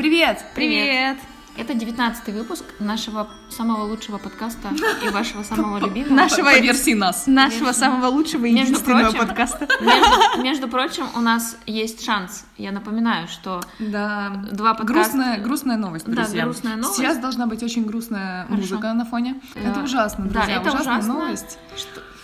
Привет! Привет! Это девятнадцатый выпуск нашего самого лучшего подкаста и вашего самого любимого. Нашего, версии нас. нашего самого лучшего и между единственного прочим- подкаста. Между, между прочим, у нас есть шанс. Я напоминаю, что Да. Два подкаста. Грустная, грустная новость, Да, друзья. грустная новость. Сейчас должна быть очень грустная Хорошо. музыка на фоне. Э, Это ужасно, да, друзья. это ужасная ужасно. новость.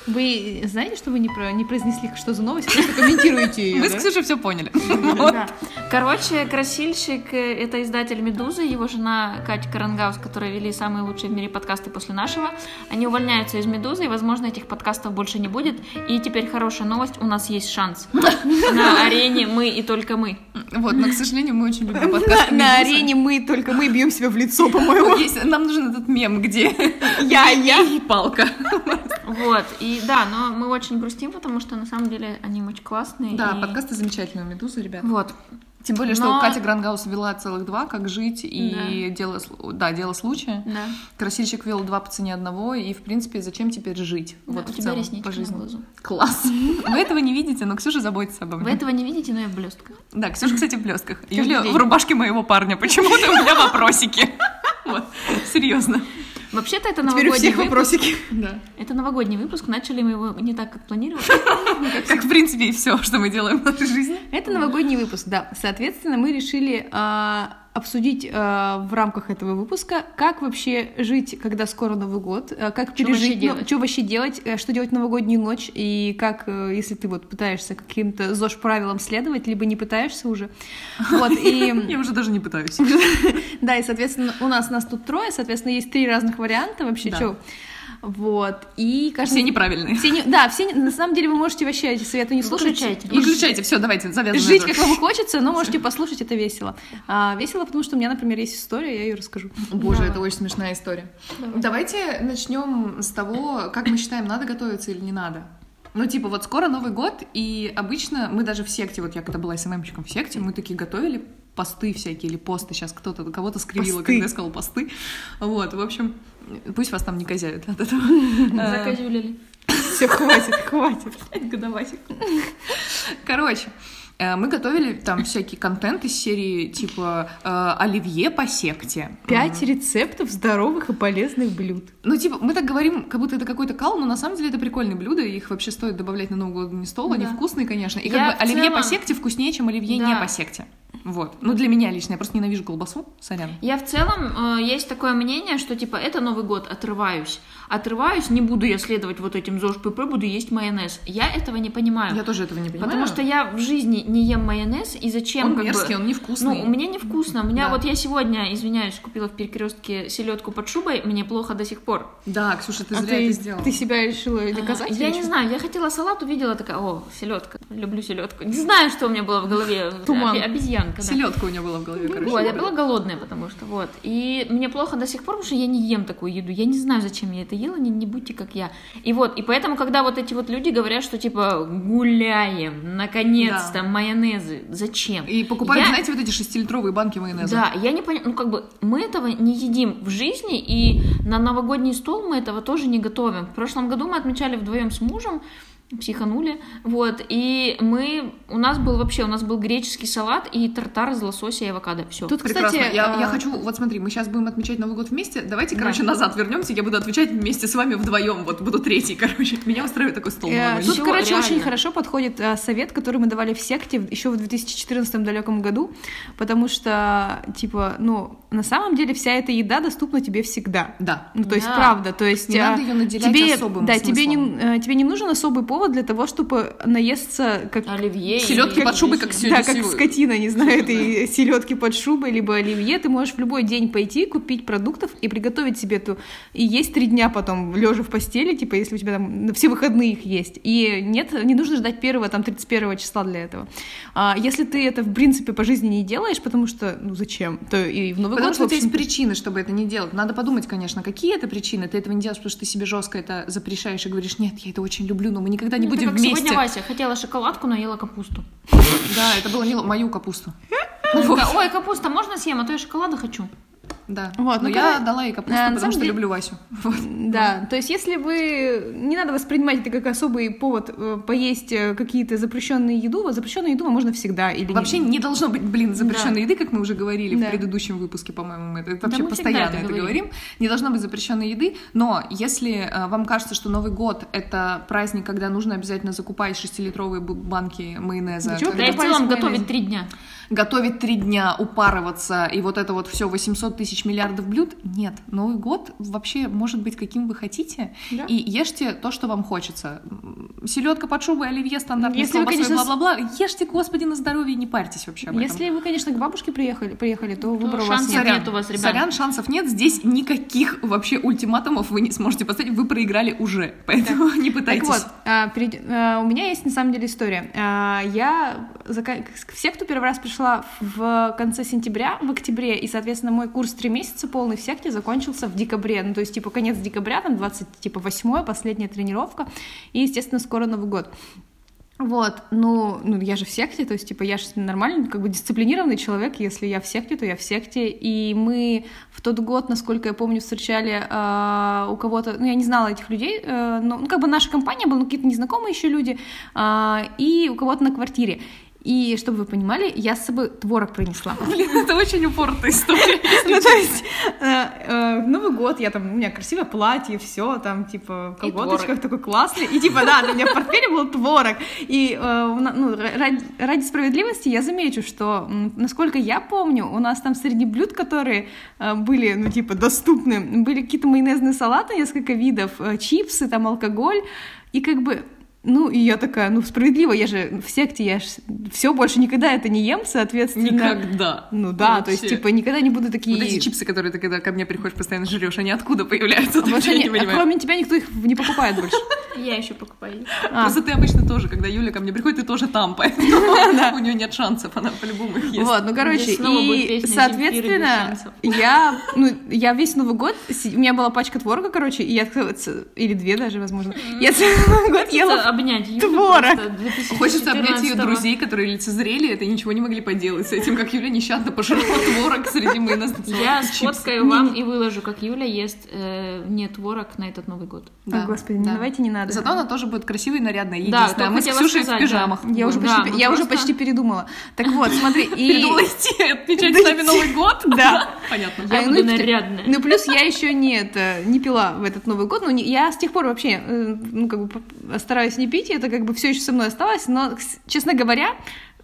Вы знаете, что вы не, про- не произнесли, что за новость, просто комментируете ее, Мы с да? Ксюшей все поняли. Да. Короче, красильщик э, — это издатель «Медузы», его жена Катя Карангаус, которые вели самые лучшие в мире подкасты после нашего. Они увольняются из «Медузы», и, возможно, этих подкастов больше не будет. И теперь хорошая новость, у нас есть шанс. На арене мы и только мы. Вот, но, к сожалению, мы очень любим подкасты На, на арене мы только мы бьем себя в лицо, по-моему. Нам нужен этот мем, где Я, я. и палка. Вот, и да, но мы очень грустим, потому что на самом деле они очень классные. Да, и- подкасты замечательные у Медузы, ребят. Вот. Тем более, что Но- Катя Грангаус вела целых два, как жить и дело, слу- да, дело случая. Да. Красильщик вел два по цене одного, и, в принципе, зачем теперь жить? Да, вот у в тебя целом, по жизни. глазу. Класс. Вы этого не видите, но Ксюша заботится обо Вы мне. этого не видите, но я в блестках. Да, Ксюша, кстати, в блестках. Юля в рубашке моего парня. Почему-то у меня вопросики. Вот, серьезно. Вообще-то это Теперь у новогодний всех выпуск. вопросики. Да. Это новогодний выпуск, начали мы его не так, как планировали. Как, в принципе, и все, что мы делаем в нашей жизни. Это новогодний выпуск, да. Соответственно, мы решили а, обсудить а, в рамках этого выпуска, как вообще жить, когда скоро Новый год, а, как вообще пережить, делать? что вообще делать, э, что делать в новогоднюю ночь, и как, э, если ты вот пытаешься каким-то ЗОЖ правилам следовать, либо не пытаешься уже. Вот, и... Я уже даже не пытаюсь. Да, и, соответственно, у нас нас тут трое, соответственно, есть три разных варианта вообще, что. Вот, и кажется... Все неправильные. все не- Да, все, на самом деле вы можете вообще эти советы не слушать. Выключайте. и Выключайте, все, давайте, завязываем. Жить как вам хочется, но можете послушать, это весело. А, весело, потому что у меня, например, есть история, я ее расскажу. Боже, Давай. это очень смешная история. Давай. Давайте начнем с того, как мы считаем, надо готовиться или не надо. Ну, типа, вот скоро Новый год, и обычно мы даже в секте, вот я когда была СММщиком в секте, мы такие готовили посты всякие или посты. Сейчас кто-то кого-то скривило, Посты. когда я сказала посты. Вот, в общем, пусть вас там не козявят от этого. Э, Закозюлили. Все, хватит, хватит. Годовасик. Короче, э, мы готовили там всякий контент из серии типа э, оливье по секте. Пять рецептов здоровых и полезных блюд. Ну, типа, мы так говорим, как будто это какой-то кал, но на самом деле это прикольные блюда, их вообще стоит добавлять на новогодний стол, они Да. вкусные, конечно. И Я как бы оливье целом- по секте вкуснее, чем оливье не Да. по секте. Вот. Ну, для меня лично, я просто ненавижу колбасу, сорян. Я в целом, э, есть такое мнение, что типа это Новый год, отрываюсь. Отрываюсь, не буду я следовать вот этим ЗОЖ ПП, буду есть майонез. Я этого не понимаю. Я тоже этого не понимаю. Потому что я в жизни не ем майонез, и зачем он как бы- мерзкий, он невкусный. Ну, у меня невкусно. У меня Да. вот я сегодня, извиняюсь, купила в перекрестке селедку под шубой, мне плохо до сих пор. Да, Ксюша, ты А зря ты, это сделала. ты себя решила доказать? А, Я не знаю, я хотела салат, увидела такая, о, селедка, люблю селедку. Не знаю, что у меня было в голове. Туман. Обезьянка, да. Селедка у нее была в голове, короче. Вот, я была голодная, потому что вот. И мне плохо до сих пор, потому что я не ем такую еду. Я не знаю, зачем я это ела, не, не будьте как я. И вот, и поэтому, когда вот эти вот люди говорят, что типа гуляем, наконец-то, Да. майонезы, зачем? И покупают, Я- знаете, вот эти шестилитровые банки майонеза. Да, я не понимаю, ну как бы мы этого не едим в жизни, и на новогодний стол мы этого тоже не готовим. В прошлом году мы отмечали вдвоем с мужем, психанули, вот, и мы, у нас был вообще, у нас был греческий салат и тартар из лосося и авокадо, все. Тут, Прекрасно. кстати, я, а, я хочу, вот смотри, мы сейчас будем отмечать Новый год вместе. Давайте, Да. короче, назад вернемся. Я буду отвечать вместе с вами вдвоем. Вот буду третий, короче. Меня устраивает такой стол. Э. Тут, Всё, короче, реально. очень хорошо подходит э, совет, который мы давали в секте еще в 2014 далеком году, потому что, типа, ну, на самом деле вся эта еда доступна тебе всегда. Да. Ну, то есть, Да. правда, то есть... Не надо её наделять тебе, особым Да, тебе не, э, тебе не нужен особый повод для того, чтобы наесться как... Оливье. Селёдки или- под шубой, как сегодня Да, как скотина, не знаю, этой селедки под шубой, либо оливье. Ты можешь в любой день пойти, купить продуктов и приготовить себе эту... И есть три дня потом, лежа в постели, типа, если у тебя там все выходные их есть. И нет, не нужно ждать первого, там, 31 числа для этого. А если ты это, в принципе, по жизни не делаешь, потому что, ну, зачем? То и в Новый Потому год, что у тебя есть причины, чтобы это не делать. Надо подумать, конечно, какие это причины. Ты этого не делаешь, потому что ты себе жестко это запрещаешь и говоришь, нет, я это очень люблю, но мы никогда не Ну, будем как вместе. сегодня Вася хотела шоколадку, но ела капусту. Да, это было л- мою капусту. Ой, капуста, можно съем, а то я шоколада хочу. Да. Вот, Но ну, я короче, дала ей капусту, на потому что деле- люблю Васю. Вот. Да, то есть если вы... Не надо воспринимать это как особый повод э, поесть э, какие-то запрещенные еду. Запрещенную еду можно всегда. Или не- Вообще не должно быть, блин, запрещенной еды, как мы уже говорили Да. в предыдущем выпуске, по-моему, мы это вообще мы всегда постоянно это это говорим. говорим. Не должно быть запрещенной еды, но если э, вам кажется, что Новый год это праздник, когда нужно обязательно закупать 6-литровые бу- банки майонеза, Да чего когда Да и в целом майонез. готовить три дня. готовить три дня, упарываться и вот это вот все 800 тысяч миллиардов блюд, нет. Новый год вообще может быть каким вы хотите, Да. и ешьте то, что вам хочется. Селедка под шубой, оливье стандартный, Если колбасой, конечно, бла-бла-бла. Ешьте, господи, на здоровье, не парьтесь вообще об этом. Если вы, конечно, к бабушке приехали, приехали то выбора у вас шансов нет. нет. Нет у вас, ребят. Сорян, шансов нет. Здесь никаких вообще ультиматумов вы не сможете поставить. Вы проиграли уже. Поэтому не Так пытайтесь. вот, а, перейд- а, у меня есть на самом деле история. А, Я все, кто первый раз пришла в конце сентября, в октябре, и, соответственно, мой курс три месяца полный в секте закончился в декабре. Ну, то есть, типа, конец декабря, там, 20, типа, 8 последняя тренировка, и, естественно, скоро Новый год. Вот, ну, ну, я же в секте, то есть, типа, я же нормальный, как бы дисциплинированный человек, если я в секте, то я в секте, и мы в тот год, насколько я помню, встречали э, у кого-то, ну, я не знала этих людей, э, но, ну, как бы наша компания была, ну, какие-то незнакомые еще люди, э, и у кого-то на квартире. И, чтобы вы понимали, я с собой творог принесла. Блин, это очень упоротая история. Ну, то есть, э, э, Новый год, я там, у меня красивое платье, все, там, типа, в колготочках такой классный, и, типа, да, у меня в портфеле был творог, и, э, ну, ради, справедливости я замечу, что, насколько я помню, у нас там среди блюд, которые были, ну, типа, доступны, были какие-то майонезные салаты, несколько видов, чипсы, там, алкоголь, и, как бы, ну, и я такая, ну, справедливо, я же в секте, я же все больше никогда это не ем, соответственно. Никогда. Ну да, то есть, Вообще. типа, никогда не буду такие... Вот эти чипсы, которые ты когда ко мне приходишь, постоянно жрешь, они откуда появляются? А Я они- не а кроме тебя никто их не покупает больше. Я еще покупаю. А, Просто ты обычно тоже, когда Юля ко мне приходит, ты тоже там, поэтому у нее нет шансов, она по-любому их ест. Вот, ну короче, и соответственно, я, ну, я весь Новый год, у меня была пачка творога, короче, и я, или две даже, возможно, я целый Новый год ела обнять Юлю творог. просто 2014 Хочется обнять ее друзей, которые лицезрели это и ничего не могли поделать с этим, как Юля нещадно пожрала творог среди майонезных Я сфоткаю вам и выложу, как Юля ест э, не творог на этот Новый год. Да, господи, давайте не надо. Зато она тоже будет красивой и нарядной. Да, мы с Ксюшей в пижамах. Я уже, почти, передумала. Так вот, смотри, и... Передумала идти отмечать с нами Новый год? Да. Понятно. Я А, ну буду нарядная. Ну, плюс я еще не, пила в этот Новый год. Ну, не- я с тех пор вообще, э, ну, как бы, стараюсь не пить, и это как бы все еще со мной осталось. Но, честно говоря,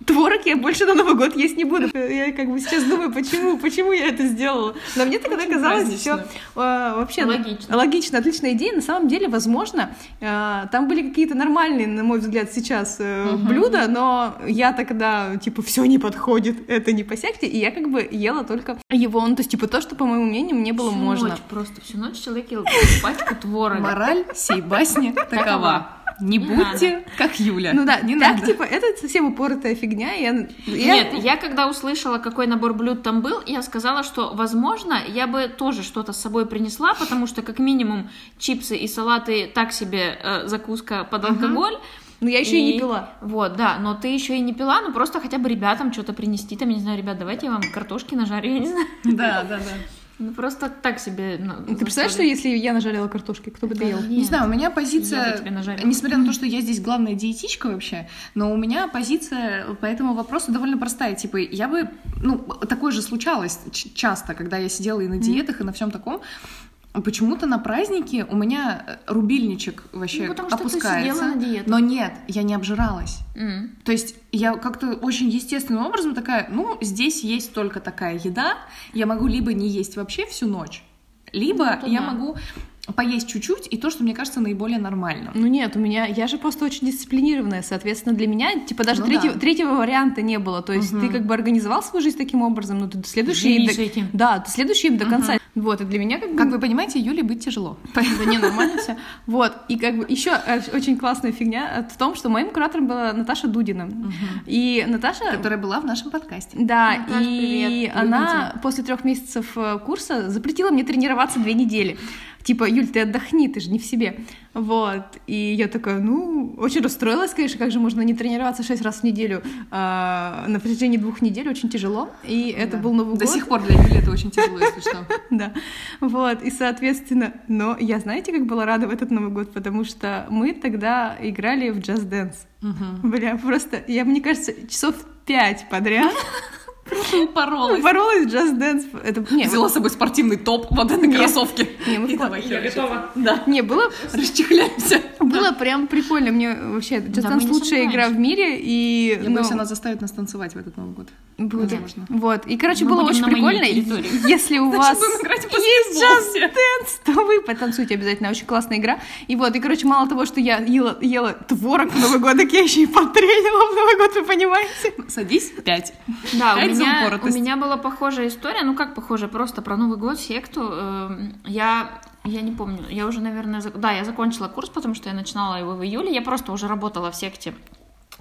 творог я больше на Новый год есть не буду. Я как бы сейчас думаю, почему, почему я это сделала. Но мне тогда Очень казалось празднично. все вообще Логично. логично, отличная идея. На самом деле, возможно, э, там были какие-то нормальные, на мой взгляд, сейчас э, блюда, но я тогда, типа, все не подходит, это не по секте, и я как бы ела только его, ну, то есть, типа, то, что, по моему мнению, мне было Всю можно. ночь, просто всю ночь человек ел пачку творога. Мораль сей басни такова. Не Не будьте как Юля. Ну да, не так, надо. типа, это совсем упоротая фигня. Я, я- Нет, я когда услышала, какой набор блюд там был, я сказала, что, возможно, я бы тоже что-то с собой принесла, потому что, как минимум, чипсы и салаты так себе э, закуска под алкоголь. Но я еще и не пила. Вот, да, но ты еще и не пила, ну просто хотя бы ребятам что-то принести, там, я не знаю, ребят, давайте я вам картошки нажарю, я не знаю. Да, да, да. Ну просто так себе. ну, Ты представляешь, что если я нажарила картошки, кто бы Да доел? нет. Не знаю, у меня позиция, несмотря на то, что я здесь главная диетичка вообще, но у меня позиция по этому вопросу довольно простая. Типа, я бы, ну, такое же случалось часто, когда я сидела и на диетах, и на всем таком. Почему-то на празднике у меня э, рубильничек вообще Ну, потому что ты опускается. сидела на диетах. Но нет, я не обжиралась. М. То есть я как-то очень естественным образом такая, ну, здесь есть только такая еда, я могу либо не есть вообще всю ночь, либо Ну, я да. могу поесть чуть-чуть, и то, что мне кажется наиболее нормальным. Ну нет, у меня, я же просто очень дисциплинированная, соответственно, для меня, типа, даже Ну третьего, да. третьего варианта не было, то есть ты как бы организовал свою жизнь таким образом, но ты следующий... Этим. Да, ты следующий до конца. Вот, и для меня как бы... Как вы понимаете, Юле быть тяжело. Да не, нормально все. Вот, и как бы еще очень классная фигня в том, что моим куратором была Наташа Дудина. И Наташа... Которая была в нашем подкасте. Да, и привет. она после трех месяцев э, курса запретила мне тренироваться две недели. Типа, Юль, ты отдохни, ты же не в себе. Вот. И я такая, ну, очень расстроилась, конечно, как же можно не тренироваться шесть раз в неделю а, на протяжении двух недель, очень тяжело. И это Да. был Новый До год. сих пор для Юли это очень тяжело, если что. Да, вот, и, соответственно, но я, знаете, как была рада в этот Новый год, потому что мы тогда играли в. Мгм. Бля, просто, я, мне кажется, часов пять подряд Упоролась. боролась в Just Dance. Это, не, Взяла с собой спортивный топ, вот это Нет. кроссовки. Не, мы в- давай Я готова. Да. не, было, Расчехляемся. было прям прикольно. Мне вообще Just Dance лучшая игра в мире, и... Я ну, боюсь, она заставит нас танцевать в этот Новый год. будет. Возможно. Вот, и, короче, было очень прикольно. Если у вас есть Just. Dance, то вы потанцуйте обязательно. Очень классная игра. И вот, и, короче, мало того, что я ела, ела творог в Новый год, так я еще и потренила в Новый год, вы понимаете? Садись, пять. Да, у За меня, у меня была похожая история, ну как похожая, просто про Новый год, секту. Эм, Я, я не помню, я уже, наверное, зак- да, я закончила курс, потому что я начинала его в июле, я просто уже работала в секте,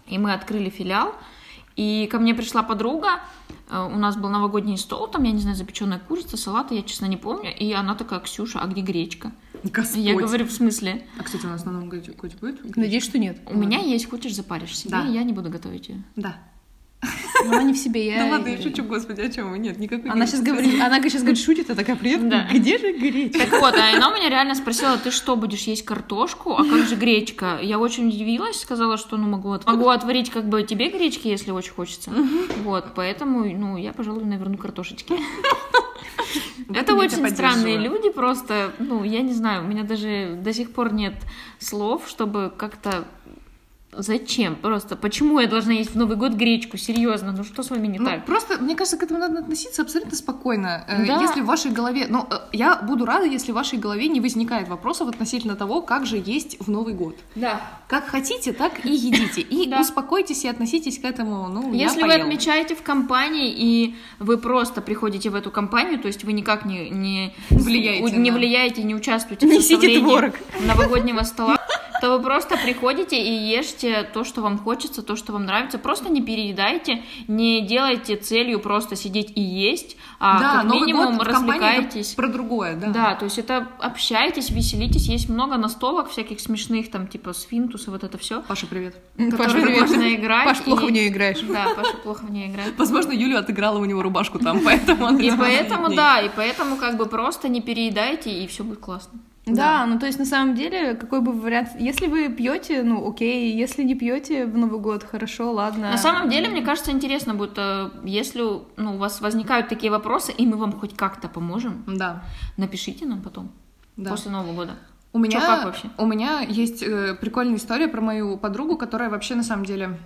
и мы открыли филиал, и ко мне пришла подруга, э, у нас был новогодний стол, там, я не знаю, запеченная курица, салаты, я, честно, не помню, и она такая, Ксюша, а где гречка? Господь. Я говорю, в смысле? А, кстати, у нас на Новом году будет? Надеюсь, что нет. У меня есть, хочешь, запаришь себе, Да. и я не буду готовить ее. Да. Но она не в себе, я... Да ладно, я шучу, господи, о чем вы? Нет, никакой Она сейчас говорит, она сейчас говорит, шутит, а такая, привет, Да. где же гречка? Так вот, а она у меня реально спросила, ты что, будешь есть картошку? А как же гречка? Я очень удивилась, сказала, что ну могу, от- могу отварить как бы тебе гречки, если очень хочется. Вот, поэтому, ну, я, пожалуй, наверну картошечки. Это очень странные люди, просто, ну, я не знаю, у меня даже до сих пор нет слов, чтобы как-то Зачем? Просто почему я должна есть в Новый год гречку? Серьезно, ну что с вами не Ну, так? просто, мне кажется, к этому надо относиться абсолютно спокойно. Э, Да. Если в вашей голове... Ну, э, я буду рада, если в вашей голове не возникает вопросов относительно того, как же есть в Новый год. Да. Как хотите, так и едите. И Да. успокойтесь и относитесь к этому, ну, я Если вы поела. отмечаете в компании и вы просто приходите в эту компанию, то есть вы никак не, не Влияете не на- влияете, не участвуете в Несите творог. новогоднего стола, то вы просто приходите и ешьте то, что вам хочется, то, что вам нравится. Просто не переедайте, не делайте целью просто сидеть и есть, а да, как Новый минимум год развлекайтесь. про другое, да. Да, то есть это общайтесь, веселитесь, есть много настолок всяких смешных, там типа сфинтус и вот это все. Паша, привет. Паша, привет. можно играть. Паш, плохо и- в нее играешь. Да, Паша плохо в нее играет. Возможно, Юлю отыграла у него рубашку там, поэтому И поэтому, да, и поэтому как бы просто не переедайте, и все будет классно. Да, ну то есть на самом деле, какой бы вариант, если вы пьете, ну окей, если не пьете в Новый год, хорошо, ладно. На самом деле, мне кажется, интересно будет, э, если ну, у вас возникают такие вопросы, и мы вам хоть как-то поможем, Да, напишите нам потом, да. после Нового года. У меня, Чё, как вообще? У меня есть э, прикольная история про мою подругу, которая вообще на самом деле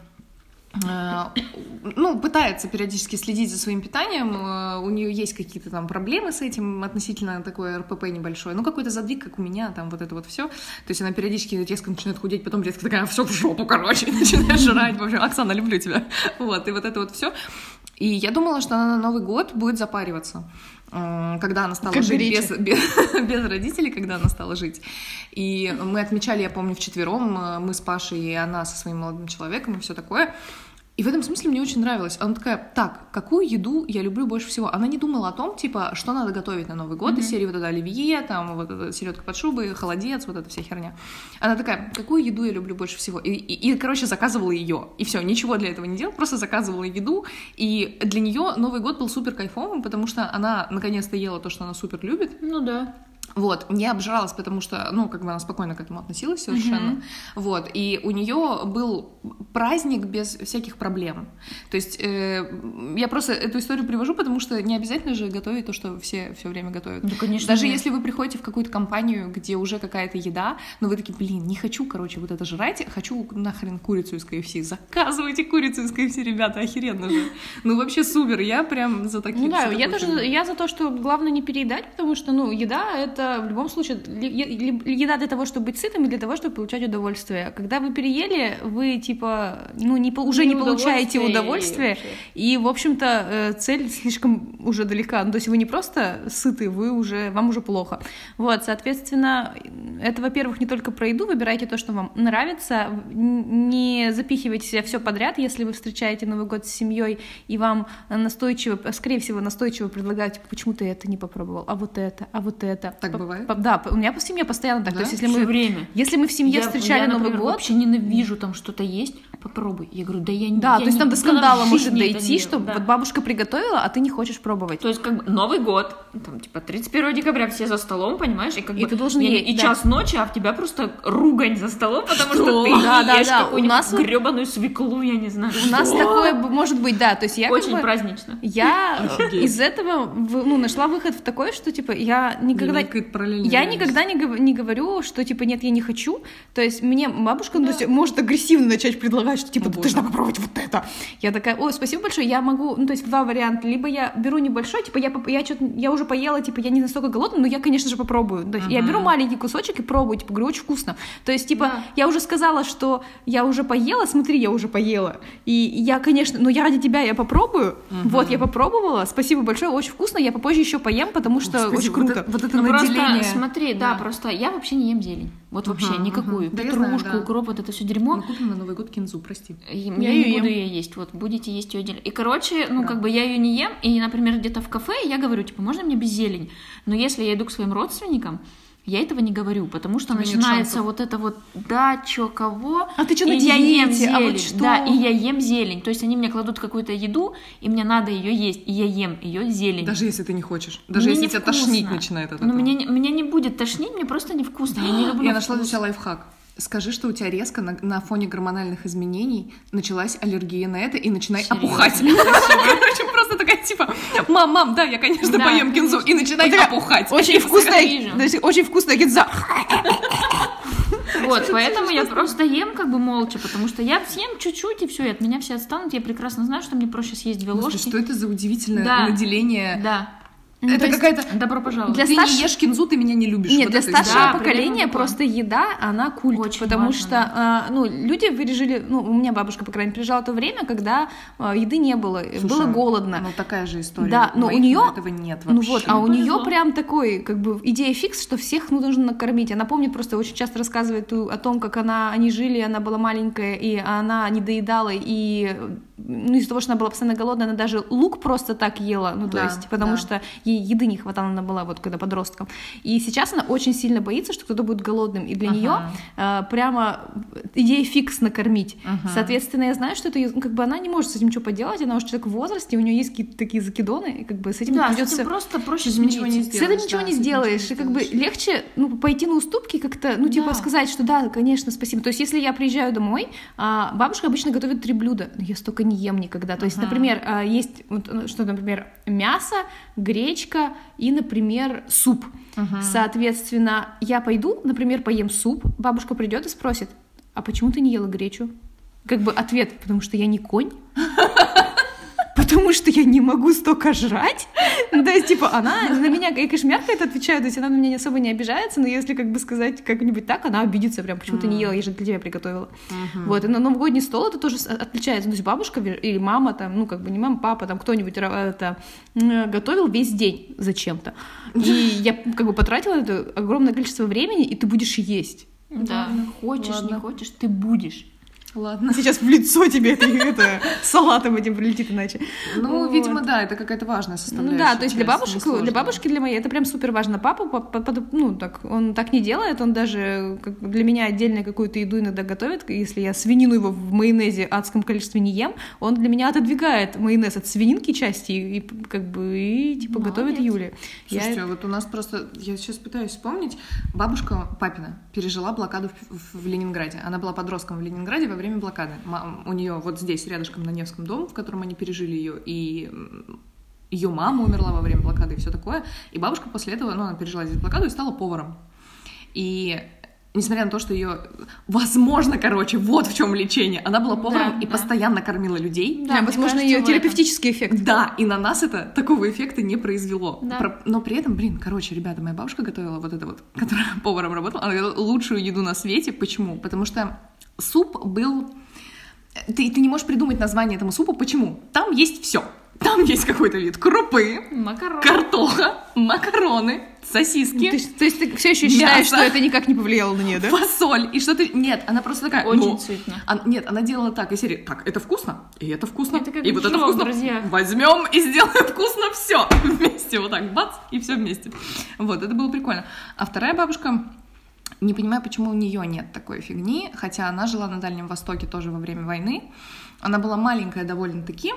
ну, пытается периодически следить за своим питанием. э, У нее есть какие-то там проблемы с этим относительно такое РПП небольшое. Ну, какой-то задвиг, как у меня, там вот это вот все. То есть она периодически резко начинает худеть, потом резко такая, все в жопу, короче, начинает жрать. В общем, Оксана, люблю тебя. Вот, и вот это вот все. И я думала, что она на Новый год будет запариваться, м, когда она стала Как жить без, без, без родителей, когда она стала жить. И мы отмечали, я помню, вчетвером, э, мы с Пашей и она со своим молодым человеком и все такое. И в этом смысле мне очень нравилось. Она такая, так, какую еду я люблю больше всего? Она не думала о том, типа, что надо готовить на Новый год, из серии вот это оливье, там, вот это селедка под шубой, холодец, вот эта вся херня. Она такая, какую еду я люблю больше всего? И, и- и, короче, заказывала ее. И все, ничего для этого не делала, просто заказывала еду. И для нее Новый год был супер кайфовым, потому что она наконец-то ела то, что она супер любит. Ну да. Вот, не обжиралась, потому что, ну, как бы она спокойно к этому относилась совершенно. Вот, и у нее был праздник без всяких проблем. То есть э, я просто эту историю привожу, потому что не обязательно же готовить то, что все все время готовят. Ну, конечно, Даже нет. если вы приходите в какую-то компанию, где уже какая-то еда, но вы такие, блин, не хочу, короче, вот это жрать, хочу нахрен курицу из КФС. Заказывайте курицу из КФС, ребята, охеренно же. Ну, вообще супер, я прям за такие Ну да, я тоже, я за то, что главное не переедать, потому что, ну, еда — это в любом случае еда для того, чтобы быть сытым и для того, чтобы получать удовольствие. Когда вы переели, вы, типа, ну, не, уже не, Не получаете удовольствие и удовольствие, вообще. и, в общем-то, э, цель слишком уже далека. Ну, то есть вы не просто сыты, вы уже, вам уже плохо. Вот, соответственно, это, во-первых, не только про еду, выбирайте то, что вам нравится, не запихивайте себя все подряд, если вы встречаете Новый год с семьей, и вам настойчиво, скорее всего, настойчиво предлагают, типа, почему ты это не попробовал, а вот это, а вот это. Так бывает? По- Да, у меня в семье постоянно так. Да? То есть, если Всё мы, время. если мы в семье Я- встречали я, Новый например, год, вообще ненавижу там что-то есть. Попробуй. Я говорю, да я не да, я то есть там до скандала может дойти, не что. Да. вот бабушка приготовила, а ты не хочешь пробовать. То есть, как бы, Новый год, там, типа, 31 декабря все за столом, понимаешь, и как И бы... ты должен я- есть, И да. час ночи, а в тебя просто ругань за столом, потому что, Что? ты Да, да, ешь да, у какую-нибудь нас гребаную свеклу, я не знаю. У нас такое может быть, да. То есть я как Очень бы- празднично. Я Офигеть. из этого ну, нашла выход в такой, что типа я никогда. Параллельная Я никогда не, гов- не говорю, что типа нет, я не хочу. То есть мне бабушка ну, то есть, может агрессивно начать предлагать, что типа О, ты должна попробовать вот это. Я такая, ой, спасибо большое, я могу, ну то есть два варианта. Либо я беру небольшой, типа я, я, что-то, я уже поела, типа я не настолько голодна, но я, конечно же, попробую. То есть я Мгм. беру маленький кусочек и пробую, типа говорю, очень вкусно. То есть типа Да. я уже сказала, что я уже поела, смотри, я уже поела. И я, конечно, но я ради тебя я попробую. Вот, я попробовала, спасибо большое, очень вкусно, я попозже еще поем, потому что Господи, очень вот круто. это- Вот это Ну, просто смотри, да, Да. просто я вообще не ем зелень. Вот вообще Мгм, никакую. Да я знаю, Петрушку, да. укроп, вот это все Мы дерьмо. купим на Новый год кинзу, прости. И Я я её не буду ем. ее есть. Вот будете есть ее отдельно. И, короче, ну, Да. как бы я ее не ем, и, например, где-то в кафе я говорю, типа, можно мне без зелень? Но если я иду к своим родственникам, я этого не говорю, потому что Тебе начинается вот это вот, да, чё, кого, А ты чё и на я ем диете? А зелень, вот что? да, и я ем зелень, то есть они мне кладут какую-то еду, и мне надо ее есть, и я ем ее зелень. Даже если ты не хочешь. Даже Мне если тебя невкусно. тошнить начинает от Но этого. меня, не- меня не будет тошнить, мне просто невкусно, я не люблю Я нашла для тебя лайфхак. Скажи, что у тебя резко на, на фоне гормональных изменений началась аллергия на это и начинай Серьёзно? опухать. Просто такая типа, мам, мам, да, я, конечно, поем кинзу. И начинай опухать. Очень вкусная, очень вкусная гинза. Вот, поэтому я просто ем как бы молча, потому что я съем чуть-чуть, и все, и от меня все отстанут. Я прекрасно знаю, что мне проще съесть две ложки. что это за удивительное Да. наделение? Да. Это какая-то... Добро пожаловать. Для ты старш- не ешь кинзу, ты меня не любишь. Нет, Вот для старшего. Да, поколения просто еда, она культ. Очень потому важно, что, а, ну, люди пережили, ну, у меня бабушка, по крайней мере, пережила то время, когда а, еды не было, Слушай, было голодно. Ну, такая же история. Да, но у Моих неё- этого нет Ну вообще. вот, а у нее прям такой, как бы, идея фикс, что всех ну, нужно накормить. Она помнит, просто очень часто рассказывает о том, как она, они жили, она была маленькая, и она не доедала, и ну, из-за того, что она была постоянно голодная, она даже лук просто так ела, ну, то Да, есть, потому да. что ей еды не хватало, она была вот когда подростком. И сейчас она очень сильно боится, что кто-то будет голодным, и для Ага. нее прямо идея фикс накормить. Ага. Соответственно, я знаю, что это, её- ну, как бы она не может с этим ничего поделать, она уже человек в возрасте, у нее есть какие-то такие закидоны, и как бы с этим Да, придется... просто проще С ничего не смириться. С этим сделаешь, ничего да, не сделаешь. И как бы сделаешь. легче ну, пойти на уступки как-то, ну, типа Да. сказать, что да, конечно, спасибо. То есть, если я приезжаю домой, а, бабушка обычно готовит три блюда, но я столько не ем никогда. То есть, Ага. например, а, есть вот, э, что, например, мясо, гречка и, например, суп. Ага. Соответственно, я пойду, например, поем суп, бабушка придет и спросит, а почему ты не ела гречу? Как бы ответ, потому что я не конь. Потому что я не могу столько жрать. Ну, то есть, типа, она на меня, я, конечно, мягко это отвечаю, то есть она на меня особо не обижается, но если как бы сказать как-нибудь так, она обидится прям, почему ты не ела, я же для тебя приготовила. Вот, и на новогодний стол это тоже с- отличается. То есть бабушка или мама там, ну, как бы не мама, папа, там кто-нибудь это, готовил весь день зачем-то. И я как бы потратила это огромное количество времени, и ты будешь есть. Да, хочешь, не хочешь, ты будешь. Ладно. Сейчас в лицо тебе это, это салатом этим прилетит иначе. Ну, Вот. видимо, да, это какая-то важная Ну составляющая. да, то есть для бабушек, для бабушки, для моей, это прям супер важно. Папа, ну так, он так не делает, он даже для меня отдельно какую-то еду иногда готовит, если я свинину его в майонезе адском количестве не ем, он для меня отодвигает майонез от свининки части и, и как бы и типа готовит. Юле. Слушайте, а вот у нас просто, я сейчас пытаюсь вспомнить, бабушка папина пережила блокаду в, в Ленинграде. Она была подростком в Ленинграде во время блокады. Ма- У нее вот здесь, рядышком на Невском дом, в котором они пережили ее, и ее мама умерла во время блокады и все такое. И бабушка после этого, ну, она пережила здесь блокаду и стала поваром. И несмотря на то, что ее, возможно, короче, вот в чем лечение, она была поваром Да, и да. постоянно кормила людей. Да, мне возможно, кажется, ее терапевтический эффект. Да, и на нас это такого эффекта не произвело. Да. Про- но при этом, блин, короче, ребята, моя бабушка готовила вот это вот, которая поваром работала, она готовила лучшую еду на свете. Почему? Потому что суп был... Ты, ты не можешь придумать название этому супу. Почему? Там есть все. Там есть какой-то вид крупы, Макарон. картоха, макароны, сосиски, То есть, то есть ты все еще считаешь, Мясо. что это никак не повлияло на нее, да? фасоль и что-то... Нет, она просто такая... Очень ну, сытно. а- нет, она делала так, из серии, так, это вкусно, и это вкусно, Это и вот это вкусно. друзья. Возьмем и сделаем вкусно все вместе, вот так, бац, и все вместе. Вот, это было прикольно. А вторая бабушка, не понимаю, почему у нее нет такой фигни, хотя она жила на Дальнем Востоке тоже во время войны. Она была маленькая довольно-таки,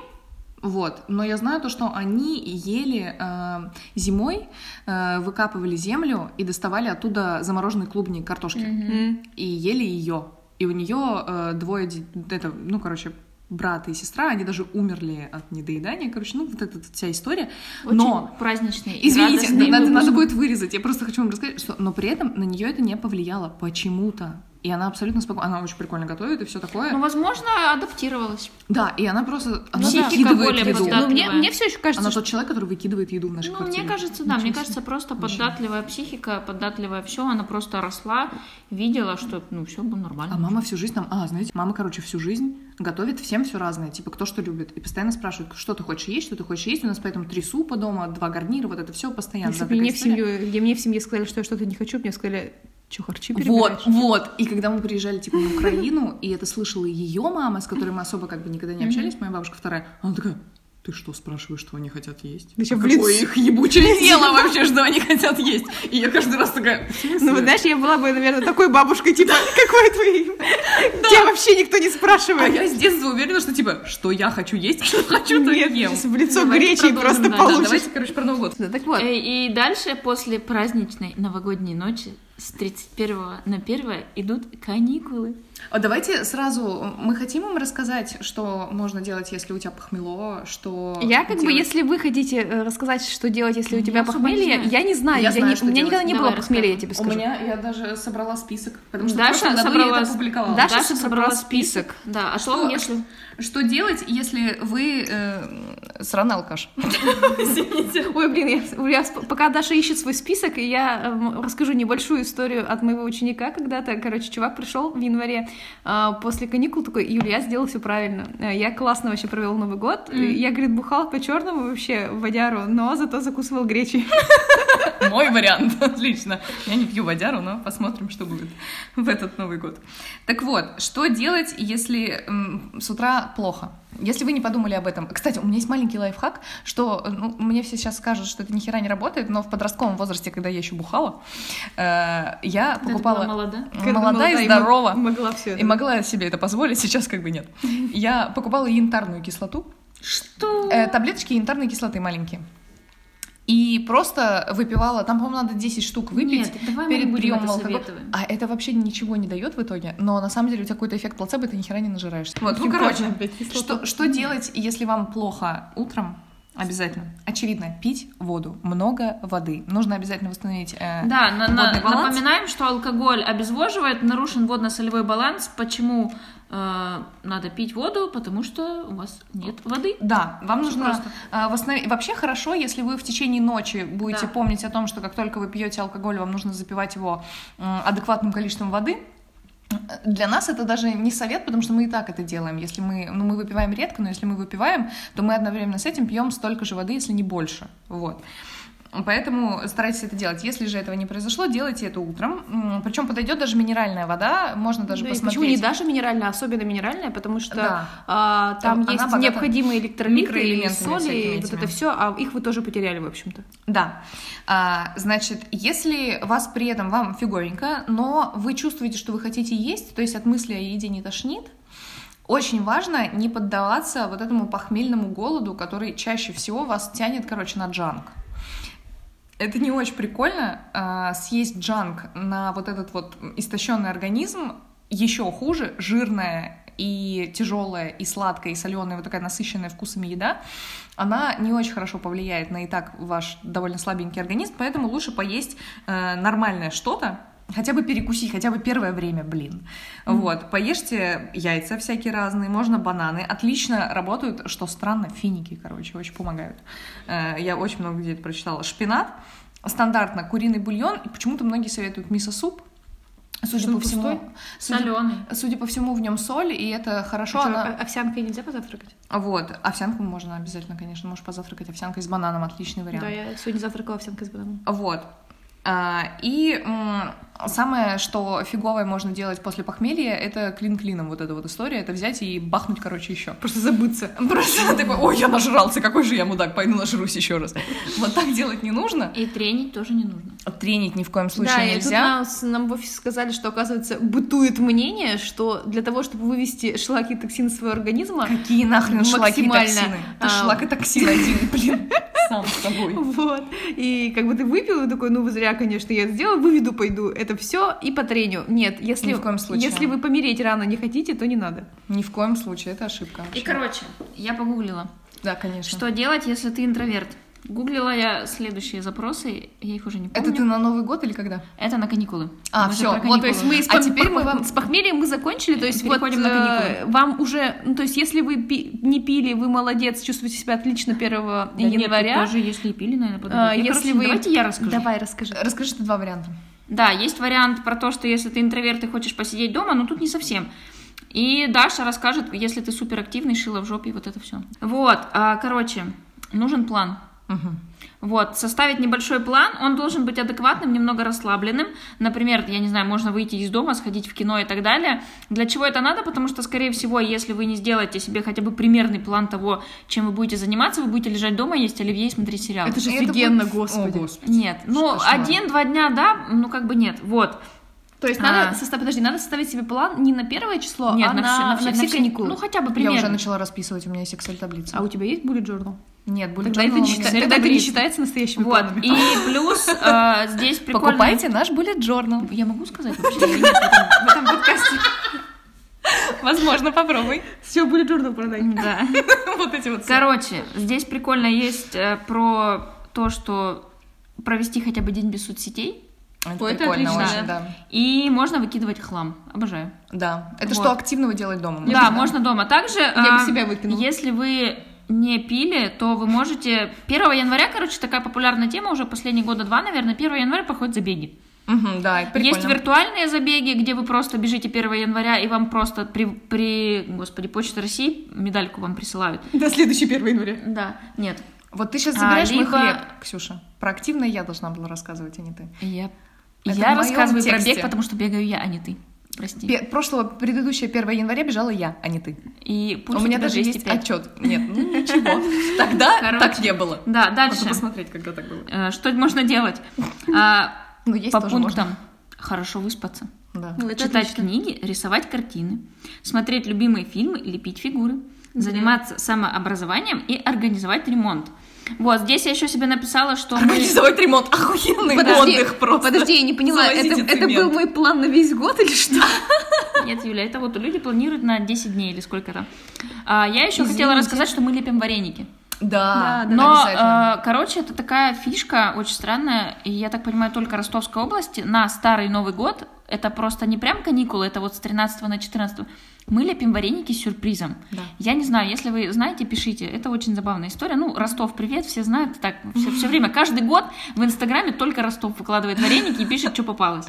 вот, но я знаю то, что они ели э, зимой, э, выкапывали землю и доставали оттуда замороженный клубни картошки Мгм. и ели ее. И у нее э, двое, это, ну, короче, брат и сестра, они даже умерли от недоедания, короче, ну, вот эта вся история. Очень но праздничный. Извините, надо, выпуск. надо будет вырезать. Я просто хочу вам рассказать, что, но при этом на нее это не повлияло почему-то. И она абсолютно спокойна. Она очень прикольно готовит и все такое. Ну, возможно, адаптировалась. да, и она просто она Ну выкидывает Более еду. податливая. Ну, мне, мне все еще кажется, Она что тот человек, который выкидывает еду в нашей Ну, квартире. мне кажется, да, Ничего мне себе. кажется, просто податливая психика, податливая все, она просто росла, видела, что, ну, все было нормально. А мама всю жизнь там... А, знаете, мама, короче, всю жизнь готовит всем все разное. Типа, кто что любит. И постоянно спрашивает, что ты хочешь есть, что ты хочешь есть. У нас поэтому три супа дома, два гарнира, вот это все постоянно. если бы мне в семью, где мне в семье сказали, что я что-то не хочу, мне сказали, что харчи Вот, перебираешь?» вот. И когда мы приезжали, типа, на Украину, и это слышала ее мама, с которой мы особо как бы никогда не общались, моя бабушка вторая, она такая, ты что, спрашиваешь, что они хотят есть? Да А в какое лицо. их ебучее дело вообще, что они хотят есть? И я каждый раз такая, «В смысле?» Ну, вот знаешь, я была бы, наверное, такой бабушкой, типа, какое твое имя? Тебя вообще никто не А спрашивает. я с детства уверена, что, типа, что я хочу есть, что хочу, то Нет, ем. сейчас в лицо гречи просто получишь. давайте, короче, про Новый год. Так вот. Э, И дальше, после праздничной новогодней ночи, с 31 на 1 идут каникулы. А давайте сразу, мы хотим им рассказать, что можно делать, если у тебя похмело, что Я как бы, делать? если вы хотите э, рассказать, что делать, если у Я тебя не похмелье, я не знаю. Я Я знаю, не- что у меня делать. никогда не Давай, было похмелья, я тебе У скажу. меня, я даже собрала список, потому что Даша я собрала, это опубликовала. Даша Даша собрала список. Да, о Что- если... Что делать, если вы э, сраный алкаш? Ой, блин, я, я пока Даша ищет свой список, и я эм, расскажу небольшую историю от моего ученика когда-то. Короче, чувак пришел в январе а, после каникул, такой, Юля, я сделал все правильно. Э, Я классно вообще провел Новый год. Мгм. Я, говорит, бухал по-черному вообще водяру, но зато закусывал гречей. Мой вариант, отлично. Я не пью водяру, но посмотрим, что будет в этот Новый год. Так вот, что делать, если с утра плохо? Если вы не подумали об этом. Кстати, у меня есть маленький лайфхак, что ну, мне все сейчас скажут, что это ни хера не работает, но в подростковом возрасте, когда я еще бухала, э, я Когда ты покупала... была молода. Молода и здорова. Могла все И могла себе это позволить, сейчас как бы нет. Я покупала янтарную кислоту, Что? Э, таблеточки янтарной кислоты маленькие. И просто выпивала, там, по-моему, надо 10 штук выпить Нет, давай перед приемом алкоголя. А это вообще ничего не дает в итоге, но на самом деле у тебя какой-то эффект плацебо, и ты ни хера не нажираешься. Вот, ну, Янтарная короче, что, что делать, если вам плохо утром? Обязательно. Очевидно, пить воду. Много воды. Нужно обязательно восстановить э, Да, на- на- водный баланс. напоминаем, что алкоголь обезвоживает, нарушен водно-солевой баланс. Почему надо пить воду? Потому что у вас нет воды. Да, вам Всё нужно просто. а, восстановить. Вообще хорошо, если вы в течение ночи будете Да. помнить о том, что как только вы пьете алкоголь, вам нужно запивать его адекватным количеством воды. Для нас это даже не совет, потому что мы и так это делаем. Если мы, ну, мы выпиваем редко, но если мы выпиваем, то мы одновременно с этим пьем столько же воды, если не больше. Вот. Поэтому старайтесь это делать. Если же этого не произошло, делайте это утром. Причем подойдет даже минеральная вода, можно даже Да посмотреть. почему не даже минеральная, а особенно минеральная, потому что Да. а, там, Там есть необходимые электролиты, и соли, и вот это все, а их вы тоже потеряли, в общем-то. Да. А, значит, если вас при этом вам фиговенько, но вы чувствуете, что вы хотите есть, то есть от мысли о еде не тошнит, очень важно не поддаваться вот этому похмельному голоду, который чаще всего вас тянет, короче, на джанк. Это не очень прикольно. а, съесть джанк на вот этот вот истощенный организм еще хуже, жирная и тяжелая, и сладкая, и соленая, вот такая насыщенная вкусами еда, она не очень хорошо повлияет на и так ваш довольно слабенький организм, поэтому лучше поесть э, нормальное что-то, хотя бы перекусить, хотя бы первое время, блин. Вот, поешьте яйца всякие разные, можно бананы, отлично работают, что странно, финики, короче, очень помогают. Э, я очень много где это прочитала. Шпинат, стандартно куриный бульон, и почему-то многие советуют мисо-суп, Судя по всему, пустой? судя, Соленый. судя по всему, в нем соль, и это хорошо. Что, она- овсянкой нельзя позавтракать? Вот, овсянку можно обязательно, конечно, можешь позавтракать овсянкой с бананом, отличный вариант. Да, я сегодня завтракала овсянкой с бананом. Вот. А, и Самое, что фиговое можно делать после похмелья, это клин-клином вот эта вот история, это взять и бахнуть, короче, еще. Просто забыться. Просто такой, ой, я нажрался, какой же я мудак, пойду нажрусь еще раз. Вот так делать не нужно. И тренить тоже не нужно. Тренить ни в коем случае да, и тут нельзя. нас, нам в офисе сказали, что, оказывается, бытует мнение, что для того, чтобы вывести шлаки и токсины своего организма, Какие нахрен шлаки и токсины? Ты а, шлак и токсин один, блин, сам с собой. Вот. И как бы ты выпил, и такой, ну вы зря, конечно, я это сделаю, выведу, пойду. Это все и по трению. Нет, если, Ни в коем случае. если вы помереть рано не хотите, то не надо. Ни в коем случае, это ошибка. И, короче, я погуглила. Да, конечно. Что делать, если ты интроверт? Гуглила я следующие запросы, я их уже не помню. Это ты на Новый год или когда? Это на каникулы. А, Мы про вот, То есть каникулы. мы с А теперь мы вам- с похмельем мы закончили, то есть Переходим вот, на каникулы. э, вам уже, ну то есть если вы пи- не пили, вы молодец, чувствуете себя отлично 1 Да нет, января. даже если и пили, наверное, подойдет. а, если короче, вы... Давайте я расскажу. Давай, расскажи. Расскажи, что два варианта. Да, есть вариант про то, что если ты интроверт и хочешь посидеть дома, но тут не совсем. И Даша расскажет, если ты суперактивный, шила в жопе и вот это все. Вот, а, короче, нужен план. Мгм. Вот, составить небольшой план, он должен быть адекватным, немного расслабленным. Например, я не знаю, можно выйти из дома, сходить в кино и так далее. Для чего это надо? Потому что, скорее всего, если вы не сделаете себе хотя бы примерный план того, чем вы будете заниматься, вы будете лежать дома, есть оливье и смотреть сериал. Это же Это офигенно, будет- господи. О, господи. Нет, ну, один-два дня, да, ну, как бы нет, вот. То есть А. надо составить, подожди, надо составить себе план не на первое число, Нет, а на, на, все, на, на все, на все- каникулы. Ну, хотя бы Я примерно. уже начала расписывать, у меня есть Excel-таблица. А у тебя есть bullet journal? Нет, будет Тогда, это journal счита- тогда это не считается настоящими Вот, планами. и плюс э, здесь прикольно... Покупайте наш bullet journal. Я могу сказать вообще или нет в этом, в этом подкасте? Возможно, попробуй. Все, bullet journal продай. Да. Вот эти вот. Короче, здесь прикольно есть э, про то, что провести хотя бы день без соцсетей, Это это прикольно отлично, очень, да. и можно выкидывать хлам. Обожаю. Да. Это Вот. что активного делать дома? да, можно? можно дома. Также, Я а, бы себя выкинула. если вы не пили, то вы можете... 1 января, короче, такая популярная тема уже последние года два, наверное. 1 января проходят забеги. Мгм, да, прикольно. Есть виртуальные забеги, где вы просто бежите 1 января, и вам просто при, при господи, Почта России медальку вам присылают. До следующей 1 января. Да, нет. Вот ты сейчас А, забираешь мой либо- хлеб, Ксюша. Про активное я должна была рассказывать, а не ты. Я, Это я рассказываю про тексте. бег, потому что бегаю я, а не ты. Прости. Пе- Прошлого, предыдущее 1 января бежала я, а не ты. И пульс у меня даже есть 205. отчет. Нет, ну ничего. Тогда Короче. так не было. Да, Можно дальше. посмотреть, когда так было. Э, Что можно делать? А, Ну, есть По тоже пунктам. Хорошо выспаться. можно. Да. Ну, Читать отлично. книги, рисовать картины, смотреть любимые фильмы, лепить фигуры, заниматься самообразованием и организовать ремонт. Вот, здесь я еще себе написала, что мы... Организовать ремонт. Охуенный Подожди, отдых просто. подожди, я не поняла, это, это был мой план на весь год или что? Нет, Юля, это вот люди планируют на 10 дней или сколько там. А, я еще Извините. хотела рассказать, что мы лепим вареники. Да, Да, Но, обязательно. э, короче, это такая фишка очень странная, и я так понимаю, только Ростовской области на Старый Новый год, это просто не прям каникулы, это вот с 13 на 14. Мы лепим вареники с сюрпризом. Да. Я не знаю, если вы знаете, пишите. Это очень забавная история. Ну, Ростов, привет, все знают. Так, все, время, каждый год в Инстаграме только Ростов выкладывает вареники и пишет, что попалось.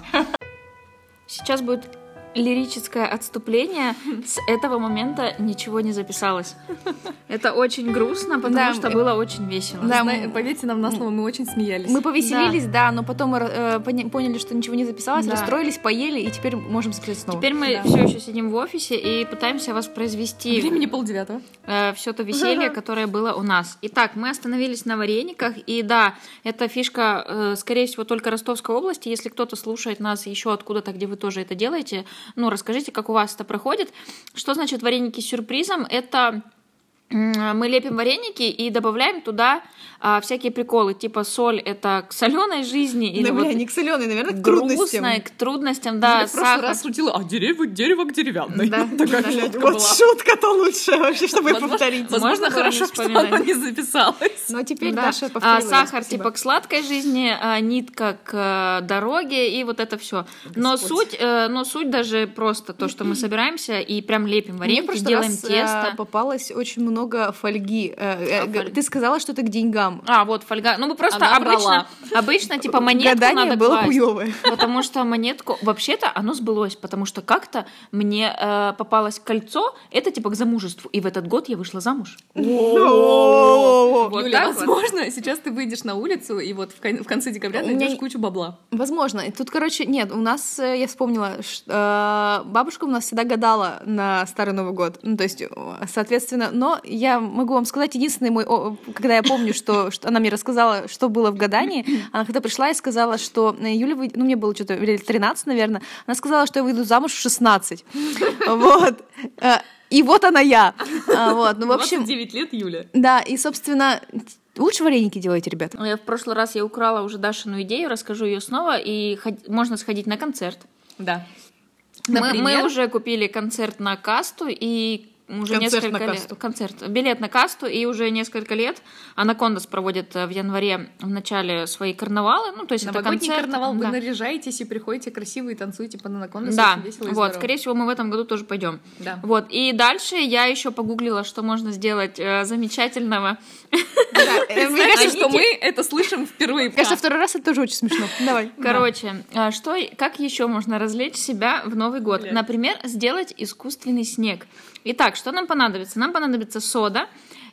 Сейчас будет лирическое отступление. С этого момента ничего не записалось. Это очень грустно, потому Да, что э, было очень весело. Да, мы- Поверьте нам на слово, мы очень смеялись. Мы повеселились, да, но потом мы э, поня- поняли, что ничего не записалось, Да. расстроились, поели, и теперь можем записать снова. Теперь мы Да. все еще сидим в офисе и пытаемся воспроизвести Времени полдевятого. все то веселье, которое было у нас. Итак, мы остановились на варениках, и да, эта фишка, э, скорее всего, только Ростовской области. Если кто-то слушает нас еще откуда-то, где вы тоже это делаете, ну, расскажите, как у вас это проходит. Что значит вареники с сюрпризом? Это мы лепим вареники и добавляем туда а, всякие приколы, типа соль это к соленой жизни или Да, бля, вот не к соленой, наверное, к грустной, трудностям. к трудностям, Я да, в прошлый сахар. раз шутила, а дерево, дерево к деревянной. Да, Такая да. шутка Вот была. шутка-то лучшая вообще, чтобы Возможно- повторить. Можно Возможно, хорошо, что вспоминать. она не записалась. Но теперь Да. Даша А, повторила. сахар спасибо. типа к сладкой жизни, а, нитка к э, дороге и вот это все. Но суть, э, но суть даже просто то, что мы собираемся и прям лепим вареники, делаем раз, э, тесто. попалось очень много фольги. А, фольги. Ты сказала, что это к деньгам. А, вот фольга. Ну, мы просто Она обычно, брала. обычно, типа, монетку Гадание надо было класть. хуёвое. Потому что монетку... Вообще-то оно сбылось, потому что как-то мне э, попалось кольцо, это типа к замужеству. И в этот год я вышла замуж. О, Вот Юля, возможно, сейчас ты выйдешь на улицу и вот в, кон- в конце декабря найдешь кучу бабла. Возможно. Тут, короче, нет, у нас, э, я вспомнила, э, бабушка у нас всегда гадала на Старый Новый год. Ну, то есть, э, соответственно, но я могу вам сказать, единственный мой, когда я помню, что, что она мне рассказала, что было в гадании, она когда пришла и сказала, что э, Юля, вы- ну, мне было что-то лет 13, наверное, она сказала, что я выйду замуж в 16. Вот. Э, И вот она я. А, Вот, ну, в общем, 29 лет, Юля. да, и, собственно, лучше вареники делайте, ребята. Я в прошлый раз я украла уже Дашину идею, расскажу ее снова, и можно сходить на концерт. Да. Мы, мы уже купили концерт на касту и уже Концерт несколько на лет касту. концерт билет на касту и уже несколько лет Анакондас проводит э, в январе в начале свои карнавалы ну то есть это Новогодний концерт карнавал, вы да. наряжаетесь и приходите красиво и танцуете по Анакондасу, да, очень весело и вот, здорово. скорее всего, мы в этом году тоже пойдем. Да. Вот, и дальше я еще погуглила, что можно сделать э, замечательного. Э, Мне Кажется, кажется, что мы это слышим впервые. кажется, второй раз это тоже очень смешно. Давай. Короче, э, что, как еще можно развлечь себя в Новый год? Например, сделать искусственный снег. Итак, что нам понадобится? Нам понадобится сода,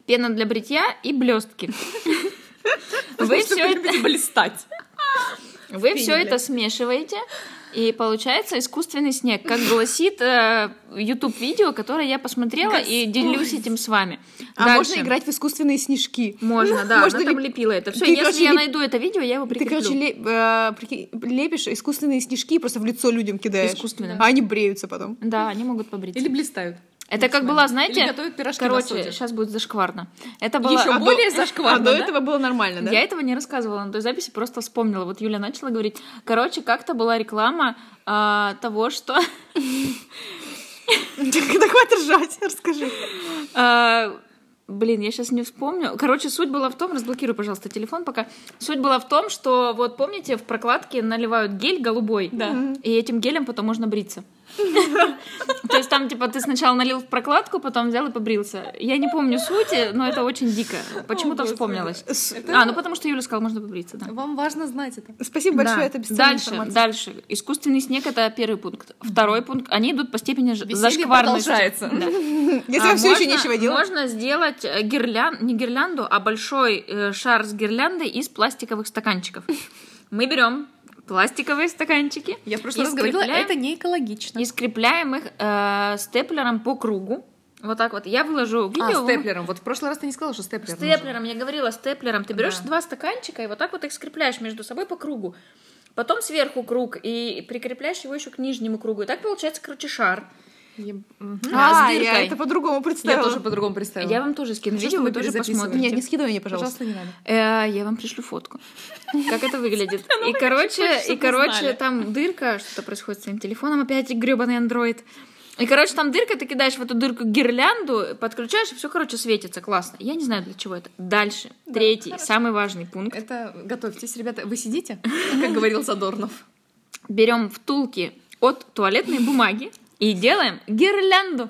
пена для бритья и блестки. Вы все это, блистать. вы все это смешиваете, и получается искусственный снег, как гласит э, YouTube видео, которое я посмотрела и делюсь этим с вами. А Дальше. можно играть в искусственные снежки. Можно, да, Можно она там леп- лепила это. Все, Ты, если короче, я леп- найду это видео, я его Ты, прикреплю. короче, ле- э, лепишь искусственные снежки и просто в лицо людям кидаешь. Искусственно. А они бреются потом. Да, они могут побриться. Или блистают. Это как была, знаете, Или готовят пирожки на короче, сейчас будет зашкварно. Это было... Еще А, более зашкварно, до да? этого было нормально, да? Я этого не рассказывала на той записи, просто вспомнила. Вот Юля начала говорить. Короче, как-то была реклама а, того, что... Да хватит ржать, расскажи. а, Блин, я сейчас не вспомню. Короче, суть была в том, разблокируй, пожалуйста, телефон пока. Суть была в том, что вот помните, в прокладке наливают гель голубой, Да. и этим гелем потом можно бриться. То есть там, типа, ты сначала налил в прокладку, потом взял и побрился. Я не помню сути, но это очень дико. Почему-то вспомнилось. А, ну потому что Юля сказала, можно побриться, да. Вам важно знать это. Спасибо большое, это бесценная Дальше, дальше. Искусственный снег это первый пункт. Второй пункт. Они идут по степени зашкварности. продолжается. Если А вам все еще можно- нечего делать. Можно сделать э, гирлян... не гирлянду, а большой э, шар с гирляндой из пластиковых стаканчиков. Мы берем пластиковые стаканчики. Я в прошлый раз говорила, это не экологично. И скрепляем их э, степлером по кругу. Вот так вот. Я выложу видео. А, степлером. Вот в прошлый раз ты не сказала, что степлер нужен. Степлером, я говорила, степлером. Ты берешь Да. два стаканчика и вот так вот их скрепляешь между собой по кругу. Потом сверху круг и прикрепляешь его еще к нижнему кругу. И так получается, короче, шар. Я. А, А, я это по-другому Я представила. тоже по-другому представила. Я вам тоже скину видео, вы тоже посмотрите. Нет, не скидывай мне, пожалуйста. Пожалуйста, не надо. Э, я вам пришлю фотку. Как это выглядит. И короче, и короче, там дырка, что-то происходит с твоим телефоном, опять гребаный андроид. И, короче, там дырка, ты кидаешь в эту дырку гирлянду, подключаешь, и все, короче, светится. Классно. Я не знаю, для чего это. Дальше. Третий, самый важный пункт. Это готовьтесь, ребята. Вы сидите, как говорил Задорнов. Берем втулки от туалетной бумаги и делаем гирлянду.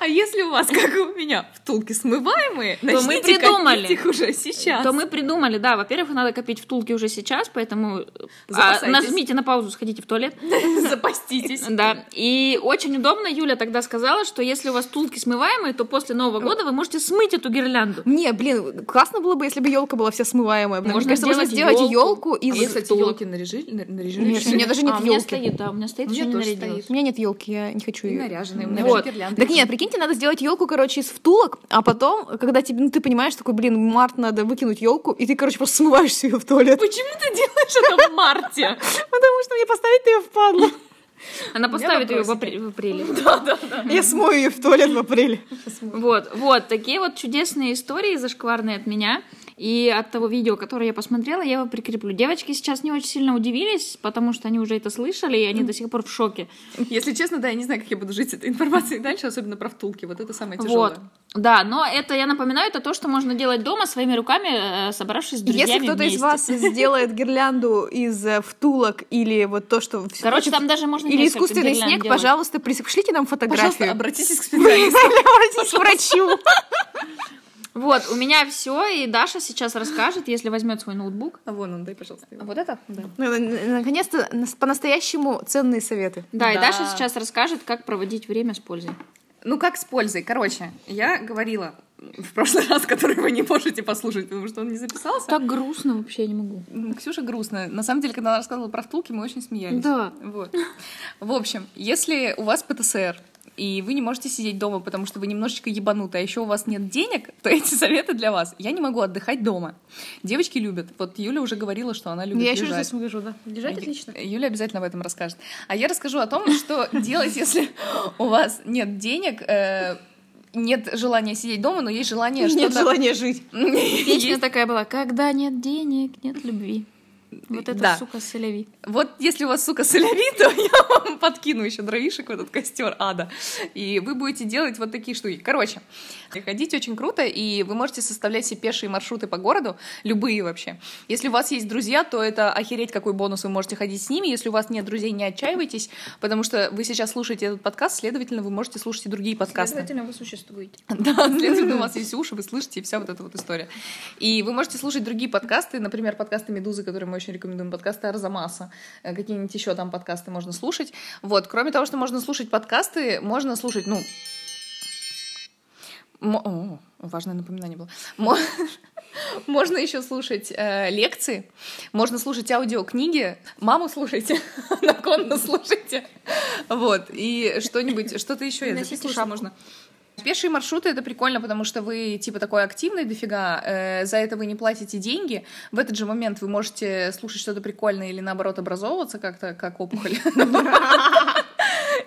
А если у вас, как и у меня, втулки смываемые, То мы придумали. их уже сейчас. То мы придумали, да, во-первых, надо копить втулки уже сейчас, поэтому а, Запасайтесь. нажмите на паузу, сходите в туалет. запаститесь. Да, и очень удобно, Юля тогда сказала, что если у вас втулки смываемые, то после Нового года вы можете смыть эту гирлянду. Не, блин, классно было бы, если бы елка была вся смываемая. Мне Можно кажется, можно сделать елку из А вы, кстати, елки наряжили? на- наряжили? Нет, у меня даже нет а, у меня стоит, да, у меня стоит, У меня еще не тоже нарядилась. стоит. У меня нет елки, я не хочу ее. наряженные. У меня Вот. гирлянды Так нет, прикиньте, надо сделать елку, короче, из втулок, а потом, когда тебе, ну, ты понимаешь, такой, блин, в март надо выкинуть елку, и ты, короче, просто смываешь ее в туалет. Почему ты делаешь это в марте? Потому что мне поставить ее в падлу. Она поставит ее в, апре- в апреле. Я смою ее в туалет в апреле. Вот, вот, такие вот чудесные истории зашкварные от меня. И от того видео, которое я посмотрела, я его прикреплю. Девочки сейчас не очень сильно удивились, потому что они уже это слышали, и они до сих пор в шоке. Если честно, да, я не знаю, как я буду жить с этой информацией дальше, особенно про втулки. Вот это самое тяжелое. Вот. Да, но это, я напоминаю, это то, что можно делать дома своими руками, э, собравшись с друзьями Если кто-то из вас сделает гирлянду из э, втулок или вот то, что... Короче, там даже можно Или искусственный снег, делать. пожалуйста, пришлите нам Пожалуйста, фотографию. обратитесь к специалисту. Обратитесь к врачу. Вот, у меня все, и Даша сейчас расскажет, если возьмет свой ноутбук. А вон он, дай, пожалуйста. его. Вот это? Да. Ну, н- Наконец-то нас- по-настоящему ценные советы. Да, и Да. Даша сейчас расскажет, как проводить время с пользой. Ну, как с пользой? Короче, я говорила в прошлый раз, который вы не можете послушать, потому что он не записался. Так грустно вообще, я не могу. Ксюша грустная. На самом деле, когда она рассказывала про втулки, мы очень смеялись. Да. Вот. В общем, если у вас ПТСР, и вы не можете сидеть дома, потому что вы немножечко ебануты, а еще у вас нет денег, то эти советы для вас. Я не могу отдыхать дома. Девочки любят. Вот Юля уже говорила, что она любит Я еще лежать. раз скажу, да. Лежать отлично. Юля обязательно об этом расскажет. А я расскажу о том, что делать, если у вас нет денег, э, нет желания сидеть дома, но есть желание Нет что-то... желания жить. Песня такая была, когда нет денег, нет любви. Вот это, Да. сука, соляви. Вот если у вас, сука, соляви, то я вам подкину еще дровишек в этот костер ада. И вы будете делать вот такие штуки. Короче, ходить очень круто, и вы можете составлять себе пешие маршруты по городу, любые вообще. Если у вас есть друзья, то это охереть какой бонус, вы можете ходить с ними. Если у вас нет друзей, не отчаивайтесь, потому что вы сейчас слушаете этот подкаст, следовательно, вы можете слушать и другие подкасты. вы существуете. Да, следовательно, у вас есть уши, вы слышите, и вся вот эта вот история. И вы можете слушать другие подкасты, например, подкасты «Медузы», которые мы очень рекомендуем, подкасты Арзамаса, э, какие-нибудь еще там подкасты можно слушать. Вот, кроме того, что можно слушать подкасты, можно слушать, ну, О, важное напоминание было. Мо- Можно еще слушать э, лекции, можно слушать аудиокниги. Маму слушайте, Анаконду слушайте. Вот, и что-нибудь, что-то еще я шапку. можно. Пешие маршруты это прикольно, потому что вы типа такой активный дофига, э, за это вы не платите деньги. В этот же момент вы можете слушать что-то прикольное или наоборот образовываться как-то, как опухоль.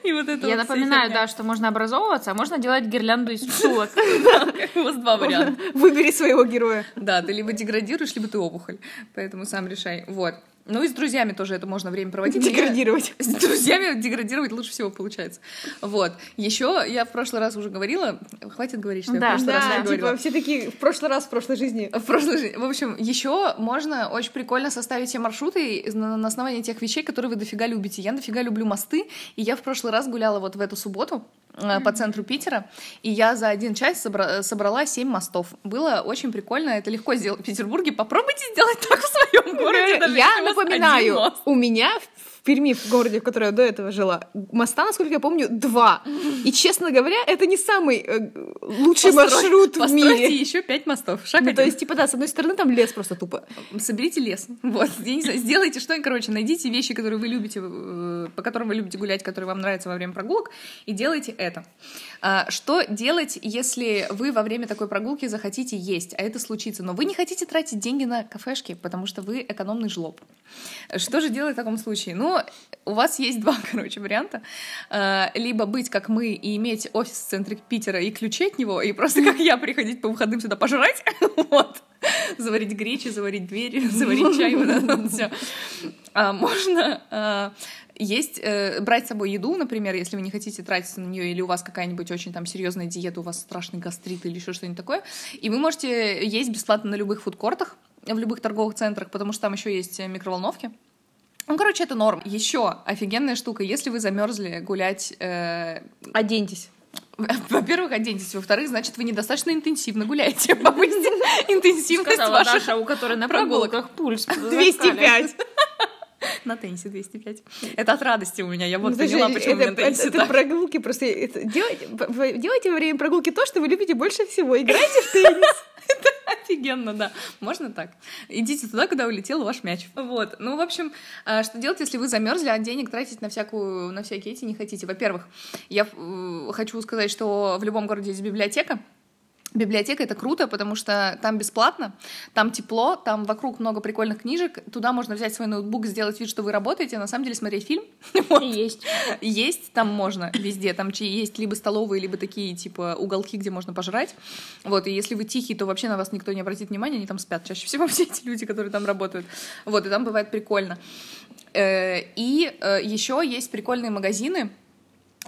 И вот это Я вот напоминаю, да, что можно образовываться, а можно делать гирлянду из втулок. У вас два варианта. Выбери своего героя. Да, ты либо деградируешь, либо ты опухоль. Поэтому сам решай. Вот. Ну и с друзьями тоже это можно время проводить. Деградировать. С друзьями деградировать лучше всего получается. Вот. Еще я в прошлый раз уже говорила, хватит говорить, что я Да, в прошлый раз Да, говорила. типа все такие в прошлый раз, в прошлой жизни. В прошлой жизни. В общем, еще можно очень прикольно составить себе маршруты на основании тех вещей, которые вы дофига любите. Я дофига люблю мосты, и я в прошлый раз гуляла вот в эту субботу э, по центру Питера, и я за один час собра- собрала 7 мостов. Было очень прикольно, это легко сделать в Петербурге. Попробуйте сделать так в своем городе. даже Я напоминаю, у меня в Перми, в городе, в котором я до этого жила, моста, насколько я помню, два. И, честно говоря, это не самый э, лучший Построй- маршрут в мире. еще 5 мостов. Шаг Ну, то один. есть, типа, да, с одной стороны, там лес просто тупо. соберите лес. Вот, я не знаю, сделайте что-нибудь, короче, найдите вещи, которые вы любите, э, по которым вы любите гулять, которые вам нравятся во время прогулок, и делайте это. А, Что делать, если вы во время такой прогулки захотите есть, а это случится, но вы не хотите тратить деньги на кафешки, потому что вы экономный жлоб? Что же делать в таком случае? Ну, у вас есть два, короче, варианта. А, Либо быть как мы и иметь офис в центре Питера и ключи от него, и просто как я приходить по выходным сюда пожрать, вот, заварить гречи, заварить двери, заварить чай, вот это вот все. А можно а, есть, э, брать с собой еду, например, если вы не хотите тратиться на нее, или у вас какая-нибудь очень там серьезная диета, у вас страшный гастрит или еще что-нибудь такое, и вы можете есть бесплатно на любых фудкортах, в любых торговых центрах, потому что там еще есть микроволновки. Ну, короче, это норм. Еще офигенная штука, если вы замерзли гулять э, Оденьтесь. во-первых, оденьтесь. Во-вторых, значит, вы недостаточно интенсивно гуляете. Повысьте интенсивность Сказала ваших Даша, у которой на прогулках пульс. 205. На теннисе 205. Это от радости у меня. Я вот Ну, поняла, почему у меня это, теннисе это так. прогулки просто... это- делайте, делайте во время прогулки то, что вы любите больше всего. Играйте в теннис. Офигенно, да. Можно так. Идите туда, куда улетел ваш мяч. Вот. Ну, в общем, а, что делать, если вы замерзли, а денег тратить на всякую, на всякие эти не хотите? Во-первых, я э, хочу сказать, что в любом городе есть библиотека. Библиотека это круто, потому что там бесплатно, там тепло, там вокруг много прикольных книжек. Туда можно взять свой ноутбук, сделать вид, что вы работаете, а на самом деле смотреть фильм. Вот. Есть. Есть, там можно везде. Там есть либо столовые, либо такие, типа, уголки, где можно пожрать. Вот, и если вы тихий, то вообще на вас никто не обратит внимания, они там спят чаще всего все эти люди, которые там работают. Вот, и там бывает прикольно. Э, И еще есть прикольные магазины,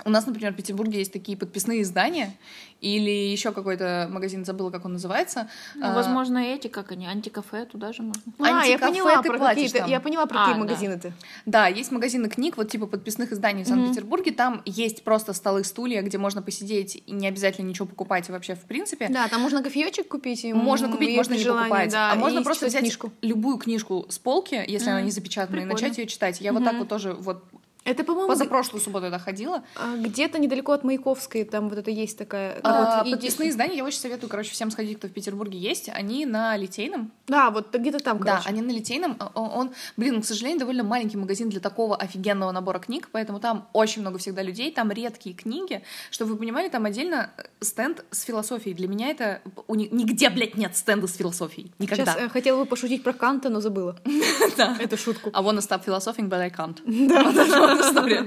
у нас, например, в Петербурге есть такие подписные издания, или еще какой-то магазин, забыла, как он называется. Ну, А, возможно, эти, как они, антикафе, туда же можно. А, я поняла ты про платишь какие-то. там. Я поняла про А, какие да. магазины ты. Да, есть магазины книг, вот типа подписных изданий в Санкт-Петербурге. Там есть просто столы, стулья, где можно посидеть и не обязательно ничего покупать вообще в принципе. Да, там можно кофеечек купить. и, Можно купить, и можно не желании, покупать. да, а можно и просто взять книжку. любую книжку с полки, если она не запечатана, и Прикольно. начать ее читать. Я вот так вот тоже вот Это, по-моему, позапрошлую субботу я ходила. а, где-то недалеко от Маяковской, там вот это есть такая... А, вот, и- подписные издания я очень советую, короче, всем сходить, кто в Петербурге есть. Они на Литейном. Да, вот где-то там, Да, короче. они на Литейном. А, Он, он, блин, к сожалению, довольно маленький магазин для такого офигенного набора книг, поэтому там очень много всегда людей, там редкие книги. Чтобы вы понимали, там отдельно э, стенд с философией. Для меня это... уни- Нигде, блядь, нет стенда с философией. Никогда. Сейчас э, хотела бы пошутить про Канта, но забыла. Да. Эту шутку. I wanna stop philosophing, but I can't. Да. История.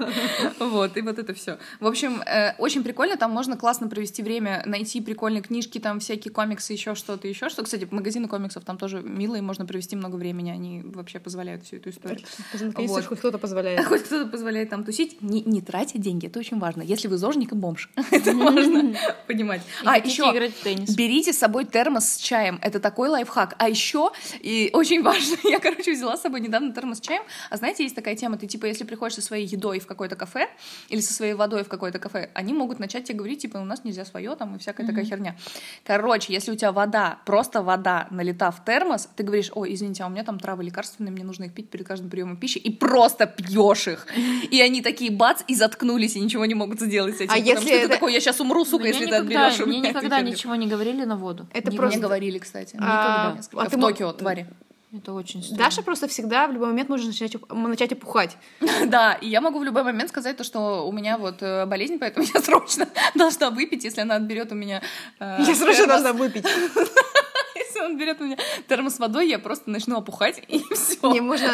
Вот, и вот это все. В общем, э, очень прикольно, там можно классно провести время, найти прикольные книжки, там всякие комиксы, еще что-то, еще что. Кстати, магазины комиксов там тоже милые, можно провести много времени, они вообще позволяют всю эту историю. Наконец-то Вот. хоть кто-то позволяет. Хоть кто-то позволяет там тусить, не, тратя деньги, это очень важно. Если вы зожник и бомж, это важно понимать. А еще. Берите с собой термос с чаем. Это такой лайфхак. А еще, и очень важно, я, короче, взяла с собой недавно термос с чаем. А знаете, есть такая тема, ты, типа, если приходишь со своей едой в какое-то кафе или со своей водой в какое-то кафе, они могут начать тебе говорить, типа, у нас нельзя свое там и всякая такая херня. Короче, если у тебя вода, просто вода налита в термос, ты говоришь, ой, извините, а у меня там травы лекарственные, мне нужно их пить перед каждым приемом пищи, и просто пьешь их. И они такие бац, и заткнулись, и ничего не могут сделать с этим. А потому если что ты это- такой, я сейчас умру, сука, Мне если ты никогда, отберешь у мне меня эту никогда херню». ничего не говорили на воду. Это Не- просто... Мне говорили, кстати. А, Никогда. А ты в мо- Токио, твари. Это очень странно. Даша просто всегда в любой момент может начать, начать опухать. Да, и я могу в любой момент сказать то, что у меня вот э, болезнь, поэтому я срочно должна выпить, если она отберет у меня... э, Я срочно термос. должна выпить. Если он берет у меня термос с водой, я просто начну опухать, и все. Мне можно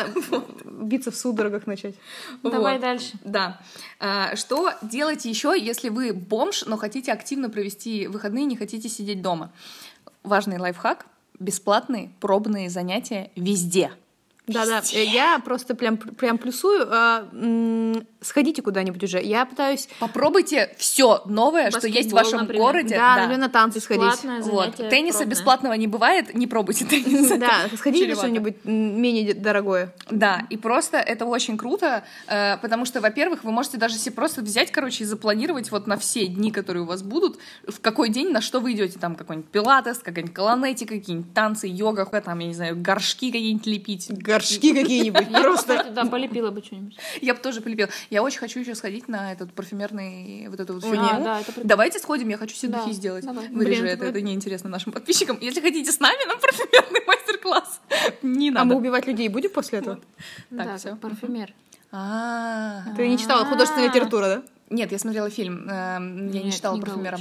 биться в судорогах начать. Давай дальше. Да. А, Что делать еще, если вы бомж, но хотите активно провести выходные, не хотите сидеть дома? Важный лайфхак. Бесплатные пробные занятия везде. Да-да, э, я просто прям, прям плюсую. а, м, Сходите куда-нибудь уже. Я пытаюсь, Попробуйте все новое, что есть в вашем например. городе. да, например, на танцы сходить. Бесплатное Вот. занятие Тенниса пробное. бесплатного не бывает, не пробуйте теннис. Да, сходите на что-нибудь менее дорогое. Да, и просто это очень круто, э, потому что, во-первых, вы можете даже себе просто взять, короче, и запланировать вот на все дни, которые у вас будут, в какой день, на что вы идете, там какой-нибудь пилатес, какая-нибудь колонетика, какие-нибудь танцы, йога, там, я не знаю, горшки какие-нибудь лепить. Горшки какие-нибудь. Просто да, полепила бы что-нибудь. Я бы тоже полюбила. Я очень хочу еще сходить на этот парфюмерный вот эту вот фигню. а. Давайте сходим, я хочу все Да, духи сделать. Вырежи это, это неинтересно нашим подписчикам. Если хотите с нами на парфюмерный мастер-класс, не А надо. мы убивать людей будем после этого? Так, как парфюмер. А, Ты не читала художественная литература, да? Нет, я смотрела фильм. эм, Я не читала книга парфюмера.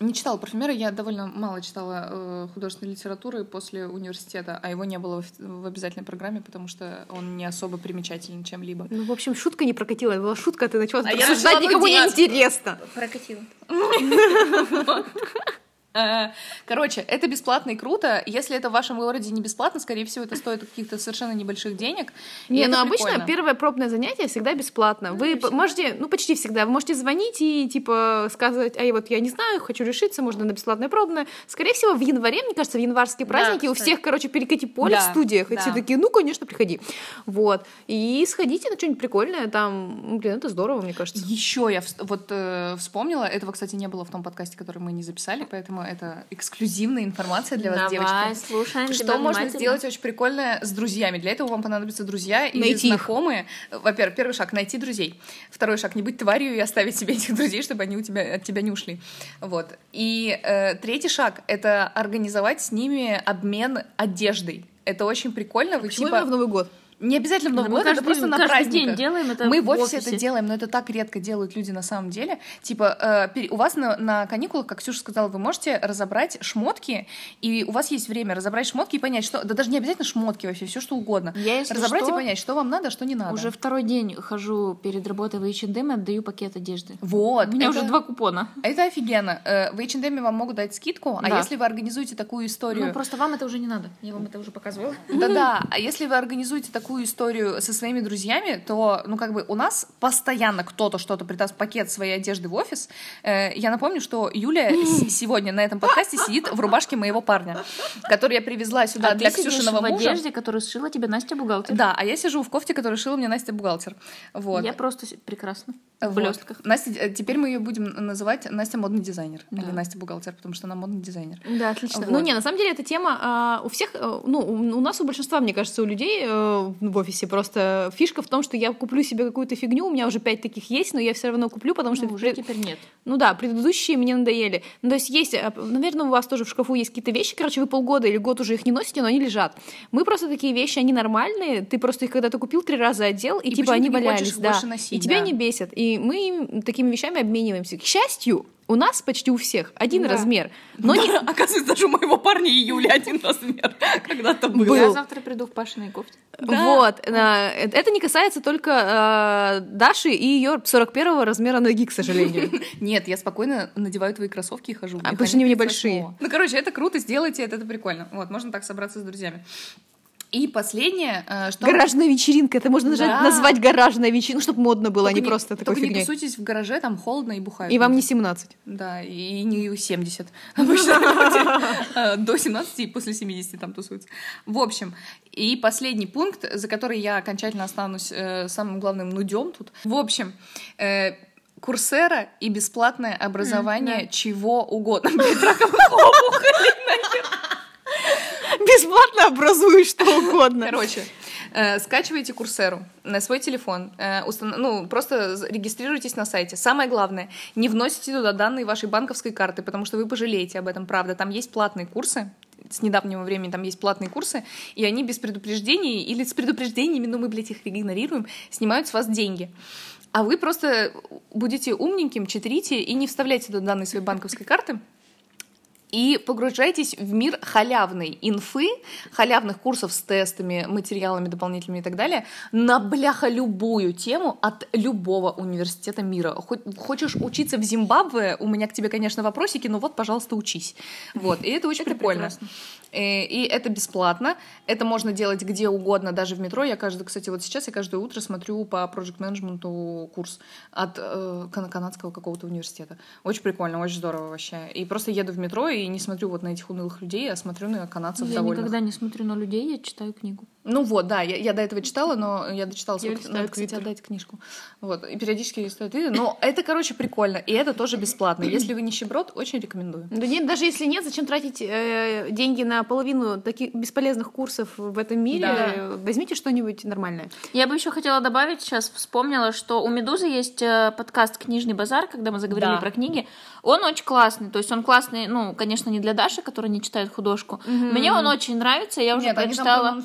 Не читала парфюмера, я довольно мало читала э, художественной литературы после университета, а его не было в, в обязательной программе, потому что он не особо примечателен чем-либо. Ну, в общем, шутка не прокатила. Была шутка, а ты начала А я обсуждать, начала никому не интересно. Прокатила. Короче, это бесплатно и круто. Если это в вашем городе не бесплатно, скорее всего, это стоит каких-то совершенно небольших денег. Не, ну обычно первое пробное занятие всегда бесплатно. Вы п- можете, ну почти всегда, вы можете звонить и типа сказать, ай, вот я не знаю, хочу решиться, можно на бесплатное пробное. Скорее всего, в январе, мне кажется, в январские праздники у всех, короче, перекати поле Да, в студиях. И да. все такие, ну, конечно, приходи. Вот. И сходите на что-нибудь прикольное, там, ну, блин, это здорово, мне кажется. Еще я вот э, вспомнила, этого, кстати, не было в том подкасте, который мы не записали, поэтому это эксклюзивная информация для вас, Давай, девочки. слушаем Что можно сделать очень прикольное с друзьями? Для этого вам понадобятся друзья или Найти знакомые. Во-первых, первый шаг — найти друзей. Второй шаг — не быть тварью и оставить себе этих друзей, чтобы они у тебя, от тебя не ушли. Вот. И э, третий шаг — это организовать с ними обмен одеждой. Это очень прикольно. Вы Почему типа... именно в Новый год? Не обязательно в Новый Мы год, это каждый- просто на каждый праздниках. день делаем это Мы в офисе офисе. это делаем, но это так редко делают люди на самом деле. Типа, э, у вас на, на каникулах, как Ксюша сказала, вы можете разобрать шмотки, и у вас есть время разобрать шмотки и понять, что... Да даже не обязательно шмотки вообще, все что угодно. Я, если разобрать что, и понять, что вам надо, а что не надо. Уже второй день хожу перед работой в H&M и отдаю пакет одежды. Вот. У меня это- уже два купона. Это офигенно. Э, В H&M вам могут дать скидку, а Да. если вы организуете такую историю... Ну, просто вам это уже не надо. Я вам это уже показывала. Да-да, а если вы организуете такую историю со своими друзьями, то, ну, как бы у нас постоянно кто-то что-то придаст пакет своей одежды в офис. Э, Я напомню, что Юля сегодня на этом подкасте сидит в рубашке моего парня, который я привезла сюда а для ты Ксюшиного в мужа. одежде, которую сшила тебе Настя бухгалтер. Да, а я сижу в кофте, которую шила мне Настя бухгалтер. Вот. Я просто прекрасно. В Вот. блестках. Настя, э, теперь мы ее будем называть Настя модный дизайнер, Да. или Настя бухгалтер, потому что она модный дизайнер. Да, отлично. Вот. Ну, не, на самом деле, эта тема а, у всех, э, ну, у у нас, у большинства, мне кажется, у людей в офисе просто фишка в том, что я куплю себе какую-то фигню, у меня уже пять таких есть, но я все равно куплю, потому что Ну, уже пред- теперь нет. Ну да, предыдущие мне надоели. Ну, то есть есть, э, наверное, у вас тоже в шкафу есть какие-то вещи, короче, вы полгода или год уже их не носите, но они лежат. Мы просто такие вещи, они нормальные, ты просто их когда-то купил, три раза одел, и, И типа они валялись, да. носить, и тебя да. не бесят. И мы им такими вещами обмениваемся. К счастью, у нас почти у всех один Да. размер. Но не... Оказывается, даже у моего парня и Юли один размер когда-то был. Был. Я завтра приду в Пашиной кофте. Вот. э, Это не касается только э, Даши и ее 41 размера ноги, к сожалению. Нет, я спокойно надеваю твои кроссовки и хожу. А, потому что они хранит небольшие. 38. Ну, короче, это круто, сделайте это, это прикольно. Вот, можно так собраться с друзьями. И последнее, э, что... Гаражная вечеринка. Это можно даже Да. назвать гаражная вечеринка, ну, чтобы модно было, а не просто такой только не фигней. тусуйтесь в гараже, там холодно и бухают. И вам не люди. 17. Да, и не 70. Обычно э, до 17 и после 70 там тусуются. В общем, и последний пункт, за который я окончательно останусь э, самым главным нудем тут. В общем, Курсера и бесплатное образование чего угодно. Блин, раковых опухолей, нахер. Бесплатно образуешь что угодно. Короче, э, скачивайте Курсеру на свой телефон, э, ну, просто регистрируйтесь на сайте. Самое главное, не вносите туда данные вашей банковской карты, потому что вы пожалеете об этом, правда. Там есть платные курсы, с недавнего времени там есть платные курсы, и они без предупреждений или с предупреждениями, но мы, блядь, их игнорируем, снимают с вас деньги. А вы просто будете умненьким, читерите и не вставляйте туда данные своей банковской карты, и погружайтесь в мир халявной инфы, халявных курсов с тестами, материалами дополнительными и так далее, на бляха любую тему от любого университета мира. Хоть, хочешь учиться в Зимбабве, у меня к тебе, конечно, вопросики, но вот, пожалуйста, учись. Вот, и это очень прикольно. прекрасно. Э, И это бесплатно. Это можно делать где угодно, даже в метро. Я каждый, кстати, вот сейчас я каждое утро смотрю по проект менеджменту курс от э, кан- канадского какого-то университета. Очень прикольно, очень здорово вообще. И просто еду в метро и не смотрю вот на этих унылых людей, а смотрю на канадцев Я довольных. никогда не смотрю на людей, я читаю книгу. Ну вот, да, я, я до этого читала, но я дочитала, Я сколько... Надо, кстати, отдать книжку. Вот, и периодически листаю Твиттер. Но это, короче, прикольно, и это тоже бесплатно. Если вы нищеброд, очень рекомендую. Да нет, даже если нет, зачем тратить э, деньги на половину таких бесполезных курсов в этом мире? Да. Возьмите что-нибудь нормальное. Я бы еще хотела добавить, сейчас вспомнила, что у Медузы есть э, подкаст «Книжный базар», когда мы заговорили Да. про книги. Он очень классный, то есть он классный, ну, конечно, не для Даши, которая не читает художку. Мне он очень нравится, я уже Нет, они там прочитала.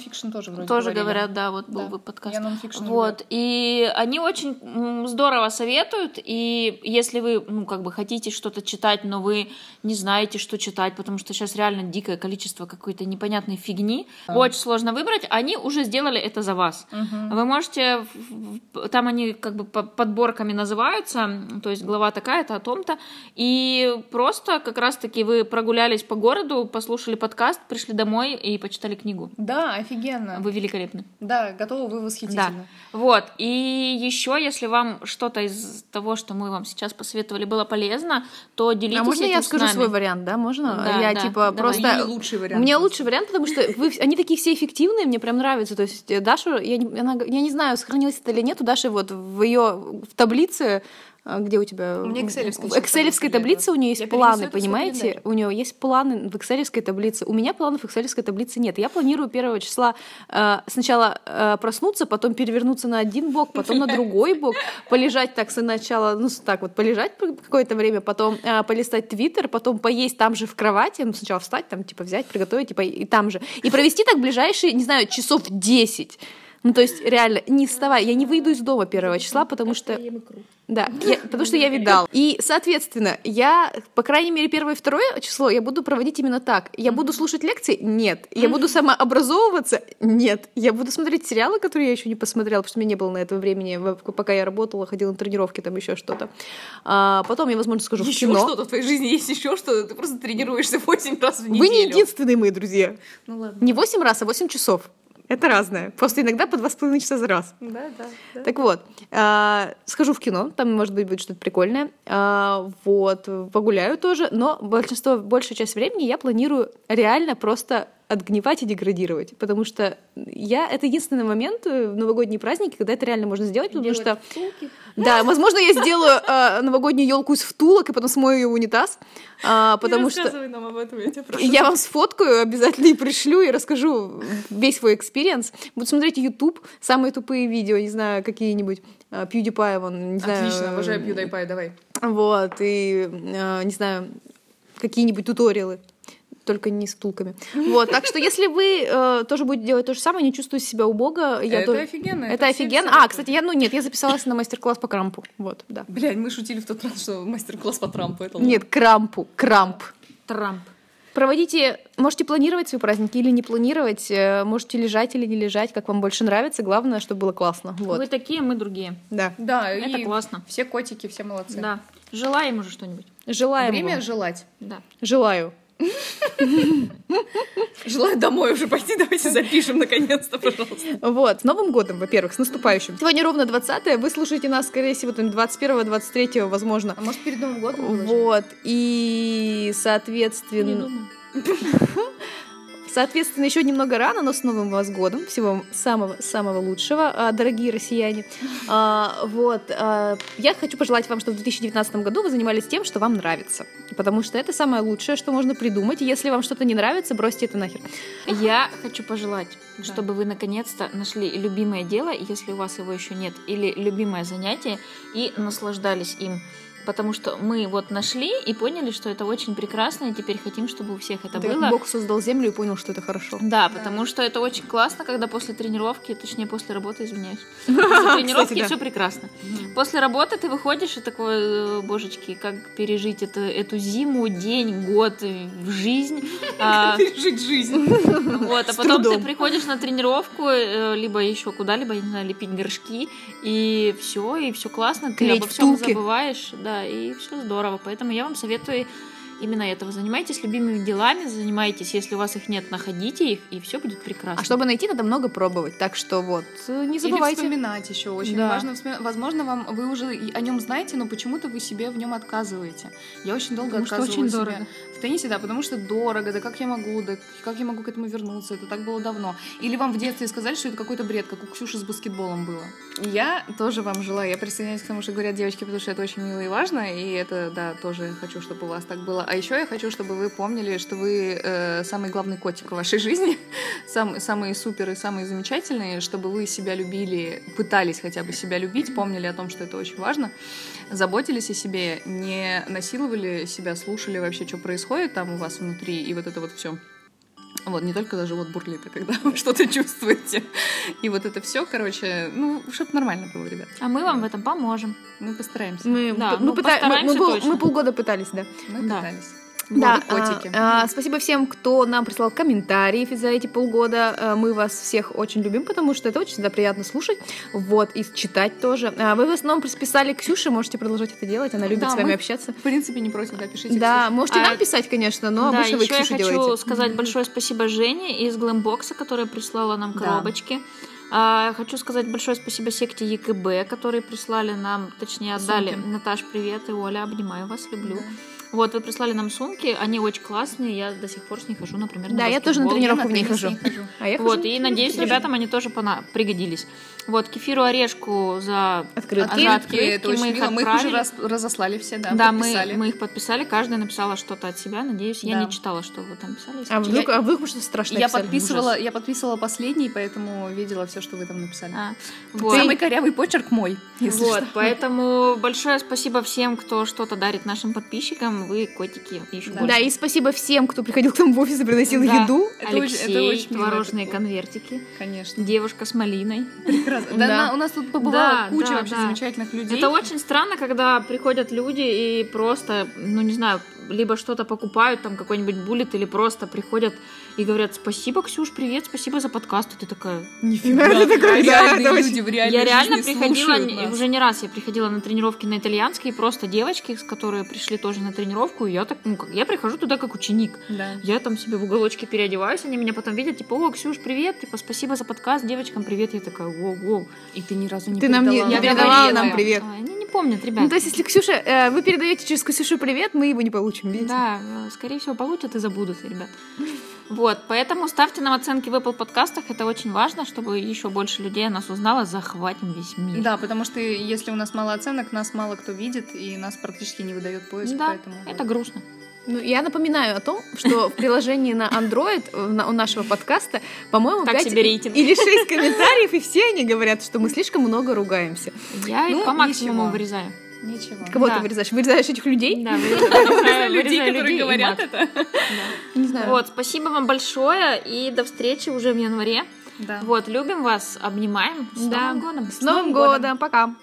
Тоже вроде Тоже говорили. говорят, да, вот был Да. бы подкаст. Я. Вот, и они очень здорово советуют, и если вы, ну, как бы хотите что-то читать, но вы не знаете, что читать, потому что сейчас реально дикое количество какой-то непонятной фигни, очень сложно выбрать, они уже сделали это за вас. Вы можете, там они как бы по- подборками называются, то есть глава такая-то о том-то, и просто как раз-таки вы прогулялись по городу, послушали подкаст, пришли домой и почитали книгу. Да, офигенно. Вы великолепны. Да, готовы вы восхитительно. Вот. И еще, если вам что-то из того, что мы вам сейчас посоветовали, было полезно, то делитесь а можно я этим с скажу нами. свой вариант, да? Можно? Да, я да, типа давай. просто. И лучший вариант. Меня лучший вариант, потому что вы, они такие все эффективные, мне прям нравятся. То есть э, Дашу, я не, она- я не знаю, сохранилось это или нет, у Даши вот в ее в таблице где у тебя? У меня экселевская В экселевской таблице у нее есть Я планы, понимаете? У нее есть планы в экселевской таблице. У меня планов в экселевской таблице нет. Я планирую первого числа э, сначала э, проснуться, потом перевернуться на один бок, потом на другой бок, полежать так сначала, ну так вот полежать по- какое-то время, потом э, полистать твиттер, потом поесть там же в кровати, ну сначала встать, там типа взять, приготовить, типа и там же. И провести так ближайшие, не знаю, часов 10. Ну, то есть, реально, не вставай. Я не выйду из дома первого числа, потому что... Да, я- потому что я видал. И, соответственно, я, по крайней мере, первое и второе число я буду проводить именно так. Я буду слушать лекции? Нет. Я буду самообразовываться? Нет. Я буду смотреть сериалы, которые я еще не посмотрела, потому что у меня не было на это времени, в- пока я работала, ходила на тренировки, там еще что-то. А, потом я, возможно, скажу в Еще кино. что-то в твоей жизни есть еще что-то. Ты просто тренируешься 8 раз в неделю. Вы не единственные мои друзья. Ну ладно. Не 8 раз, а 8 часов. Это разное. Просто иногда по два с половиной часа за раз. Да, да, да. Так вот, а, схожу в кино, там, может быть, будет что-то прикольное. А, вот, погуляю тоже, но большинство, большая часть времени я планирую реально просто отгнивать и деградировать, потому что я это единственный момент э, в новогодние праздники, когда это реально можно сделать, потому что да, возможно, я сделаю э, новогоднюю елку из втулок и потом смою ее в унитаз, а, потому что нам об этом, я тебя прошу. я вам сфоткаю обязательно и пришлю, и расскажу весь свой experience. Буду смотреть YouTube, самые тупые видео, не знаю, какие-нибудь. а, PewDiePie, вон, не знаю. Отлично, обожаю PewDiePie, давай. Вот, и, э, не знаю, какие-нибудь туториалы только не с втулками. Вот, так что если вы э, тоже будете делать то же самое, не чувствуете себя убого, я Это тоже- офигенно, Это, это офигенно. А, кстати, я, ну нет, я записалась на мастер-класс по крампу. Вот, да. Блядь, мы шутили в тот раз, что мастер-класс по Трампу. Это Нет, крампу, крамп. Трамп. Проводите, можете планировать свои праздники или не планировать, э, можете лежать или не лежать, как вам больше нравится. Главное, чтобы было классно. Вот, Вы такие, мы другие. да. Да, Это и классно. все котики, все молодцы. Да. Желаем уже что-нибудь. Желаем Время вам. желать. Да. Желаю. Желаю домой уже пойти, давайте запишем наконец-то, пожалуйста. Вот, с Новым годом, во-первых, с наступающим. Сегодня ровно 20 вы слушаете нас, скорее всего, там 21-23, возможно. А может, перед Новым годом? Вот, и, Не соответственно... Соответственно, еще немного рано, но с Новым вас годом. Всего самого-самого лучшего, а, дорогие россияне. А, Вот. а, Я хочу пожелать вам, чтобы в 2019 году вы занимались тем, что вам нравится. Потому что это самое лучшее, что можно придумать. Если вам что-то не нравится, бросьте это нахер. Я хочу пожелать, чтобы вы наконец-то нашли любимое дело, если у вас его еще нет, или любимое занятие, и наслаждались им. Потому что мы вот нашли и поняли, что это очень прекрасно, и теперь хотим, чтобы у всех это Да, было. Бог создал землю и понял, что это хорошо. Да, потому что это очень классно, когда после тренировки, точнее после работы, извиняюсь, после тренировки да. все прекрасно. После работы ты выходишь и такой, э, божечки, как пережить это, эту зиму, день, год, э, в жизнь. А, Пережить жизнь. Вот, а потом ты приходишь на тренировку, э, либо еще куда-либо, я не знаю, лепить горшки, и все, и все классно, ты обо всем втулки. забываешь, да, и все здорово. Поэтому я вам советую именно этого. Занимайтесь любимыми делами, занимайтесь, если у вас их нет, находите их, и все будет прекрасно. А чтобы найти, надо много пробовать. Так что вот, э, не Или забывайте. вспоминать еще. Очень Да. важно вспоминать. Возможно, вам вы уже о нем знаете, но почему-то вы себе в нем отказываете. Я очень долго Потому что отказывала очень себе дорого. в теннисе, да, потому что дорого, да как я могу, да как я могу к этому вернуться, это так было давно. Или вам в детстве сказали, что это какой-то бред, как у Ксюши с баскетболом было. Я тоже вам желаю, я присоединяюсь к тому, что говорят девочки, потому что это очень мило и важно, и это, да, тоже хочу, чтобы у вас так было. А еще я хочу, чтобы вы помнили, что вы э, самый главный котик в вашей жизни, сам, самые и самые замечательные, чтобы вы себя любили, пытались хотя бы себя любить, помнили о том, что это очень важно, заботились о себе, не насиловали себя, слушали вообще, что происходит там у вас внутри, и вот это вот все. Вот, не только даже вот бурлит, а когда вы что-то чувствуете. И вот это все, короче, ну, чтобы нормально было, ребят. А мы вам в этом поможем. Мы постараемся. Мы, Да, мы, ну, пыта- мы- мы мы полгода пытались, да. Мы Да. пытались. Да, котики. а, а, спасибо всем, кто нам прислал комментарии за эти полгода. А, Мы вас всех очень любим, потому что это очень всегда приятно слушать. Вот, и читать тоже. А, Вы в основном писали Ксюше, можете продолжать это делать, она любит Да, с вами мы- общаться. В принципе, не против, да, пишите. Да, Ксюша. можете А, нам писать, конечно, но да, обычно вы еще я Ксюше хочу делаете. сказать большое спасибо Жене из Глэмбокса, которая прислала нам Да. коробочки. А, хочу сказать большое спасибо секте ЕКБ, которые прислали нам, точнее, отдали. Сумки. Наташ, привет, и Оля, обнимаю вас, люблю. Вот, вы прислали нам сумки, они очень классные, я до сих пор с них хожу, например, Да, на я тоже на тренировку Я в ней теннис хожу. А я Вот, хожу. и надеюсь, ребятам они тоже пригодились. Вот, кефиру орешку за Открытки. за Открытки, это очень мы их мило. Мы их уже раз- разослали все, да, Да, мы, подписали. мы их подписали, каждая написала что-то от себя, надеюсь. Я Да. не читала, что вы там писали. А честно. вдруг, а вдруг вы что-то страшное Я писали? подписывала, Ужас. я подписывала последний, поэтому видела все, что вы там написали. А, вот. Самый корявый почерк мой, если Вот, что. поэтому большое спасибо всем, кто что-то дарит нашим подписчикам. вы, котики, еще Да. больше. Да, и спасибо всем, кто приходил к нам в офис и приносил Да. еду. Это очень- Алексей, это очень мило, творожные это конвертики, Конечно. девушка с малиной. Прекрасно. Да. Да, на- у нас тут побывала Да, куча да, вообще да. замечательных людей. Это очень странно, когда приходят люди и просто, ну не знаю, либо что-то покупают, там какой-нибудь буллет, или просто приходят и говорят, спасибо, Ксюш, привет, спасибо за подкаст. И ты такая, Нифига, такое, да, реальные это люди в реальной я реально приходила, не- уже не раз я приходила на тренировки на итальянский, и просто девочки, с которые пришли тоже на тренировку, и я так, ну как, я прихожу туда как ученик. Да. Я там себе в уголочке переодеваюсь, они меня потом видят, типа, о, Ксюш, привет, типа, спасибо за подкаст, девочкам привет. Я такая, воу-воу. И ты ни разу не Ты нам не- передала не нам передавала привет. нам привет. А, не помнят, ребят. Ну, то есть, если Ксюша, э, вы передаете через Ксюшу привет, мы его не получим, видите? Да, э, скорее всего, получат и забудут, ребят. Вот, поэтому ставьте нам оценки в Apple подкастах, это очень важно, чтобы еще больше людей о нас узнало, захватим весь мир. Да, потому что если у нас мало оценок, нас мало кто видит, и нас практически не выдает поиск, Да, поэтому... это грустно. Ну, я напоминаю о том, что в приложении на Android у нашего подкаста, по-моему, Так 5 себе рейтинг. или 6 комментариев, и все они говорят, что мы слишком много ругаемся. Я их Ну, по максимуму ничего. вырезаю. Ничего. Кого Да. ты вырезаешь? Вырезаешь этих людей? Да, вырезаю людей, которые говорят это. Не знаю. Вот, спасибо вам большое и до встречи уже в январе. Да. Вот, любим вас, обнимаем. С Да. Новым годом! С Новым годом! Пока!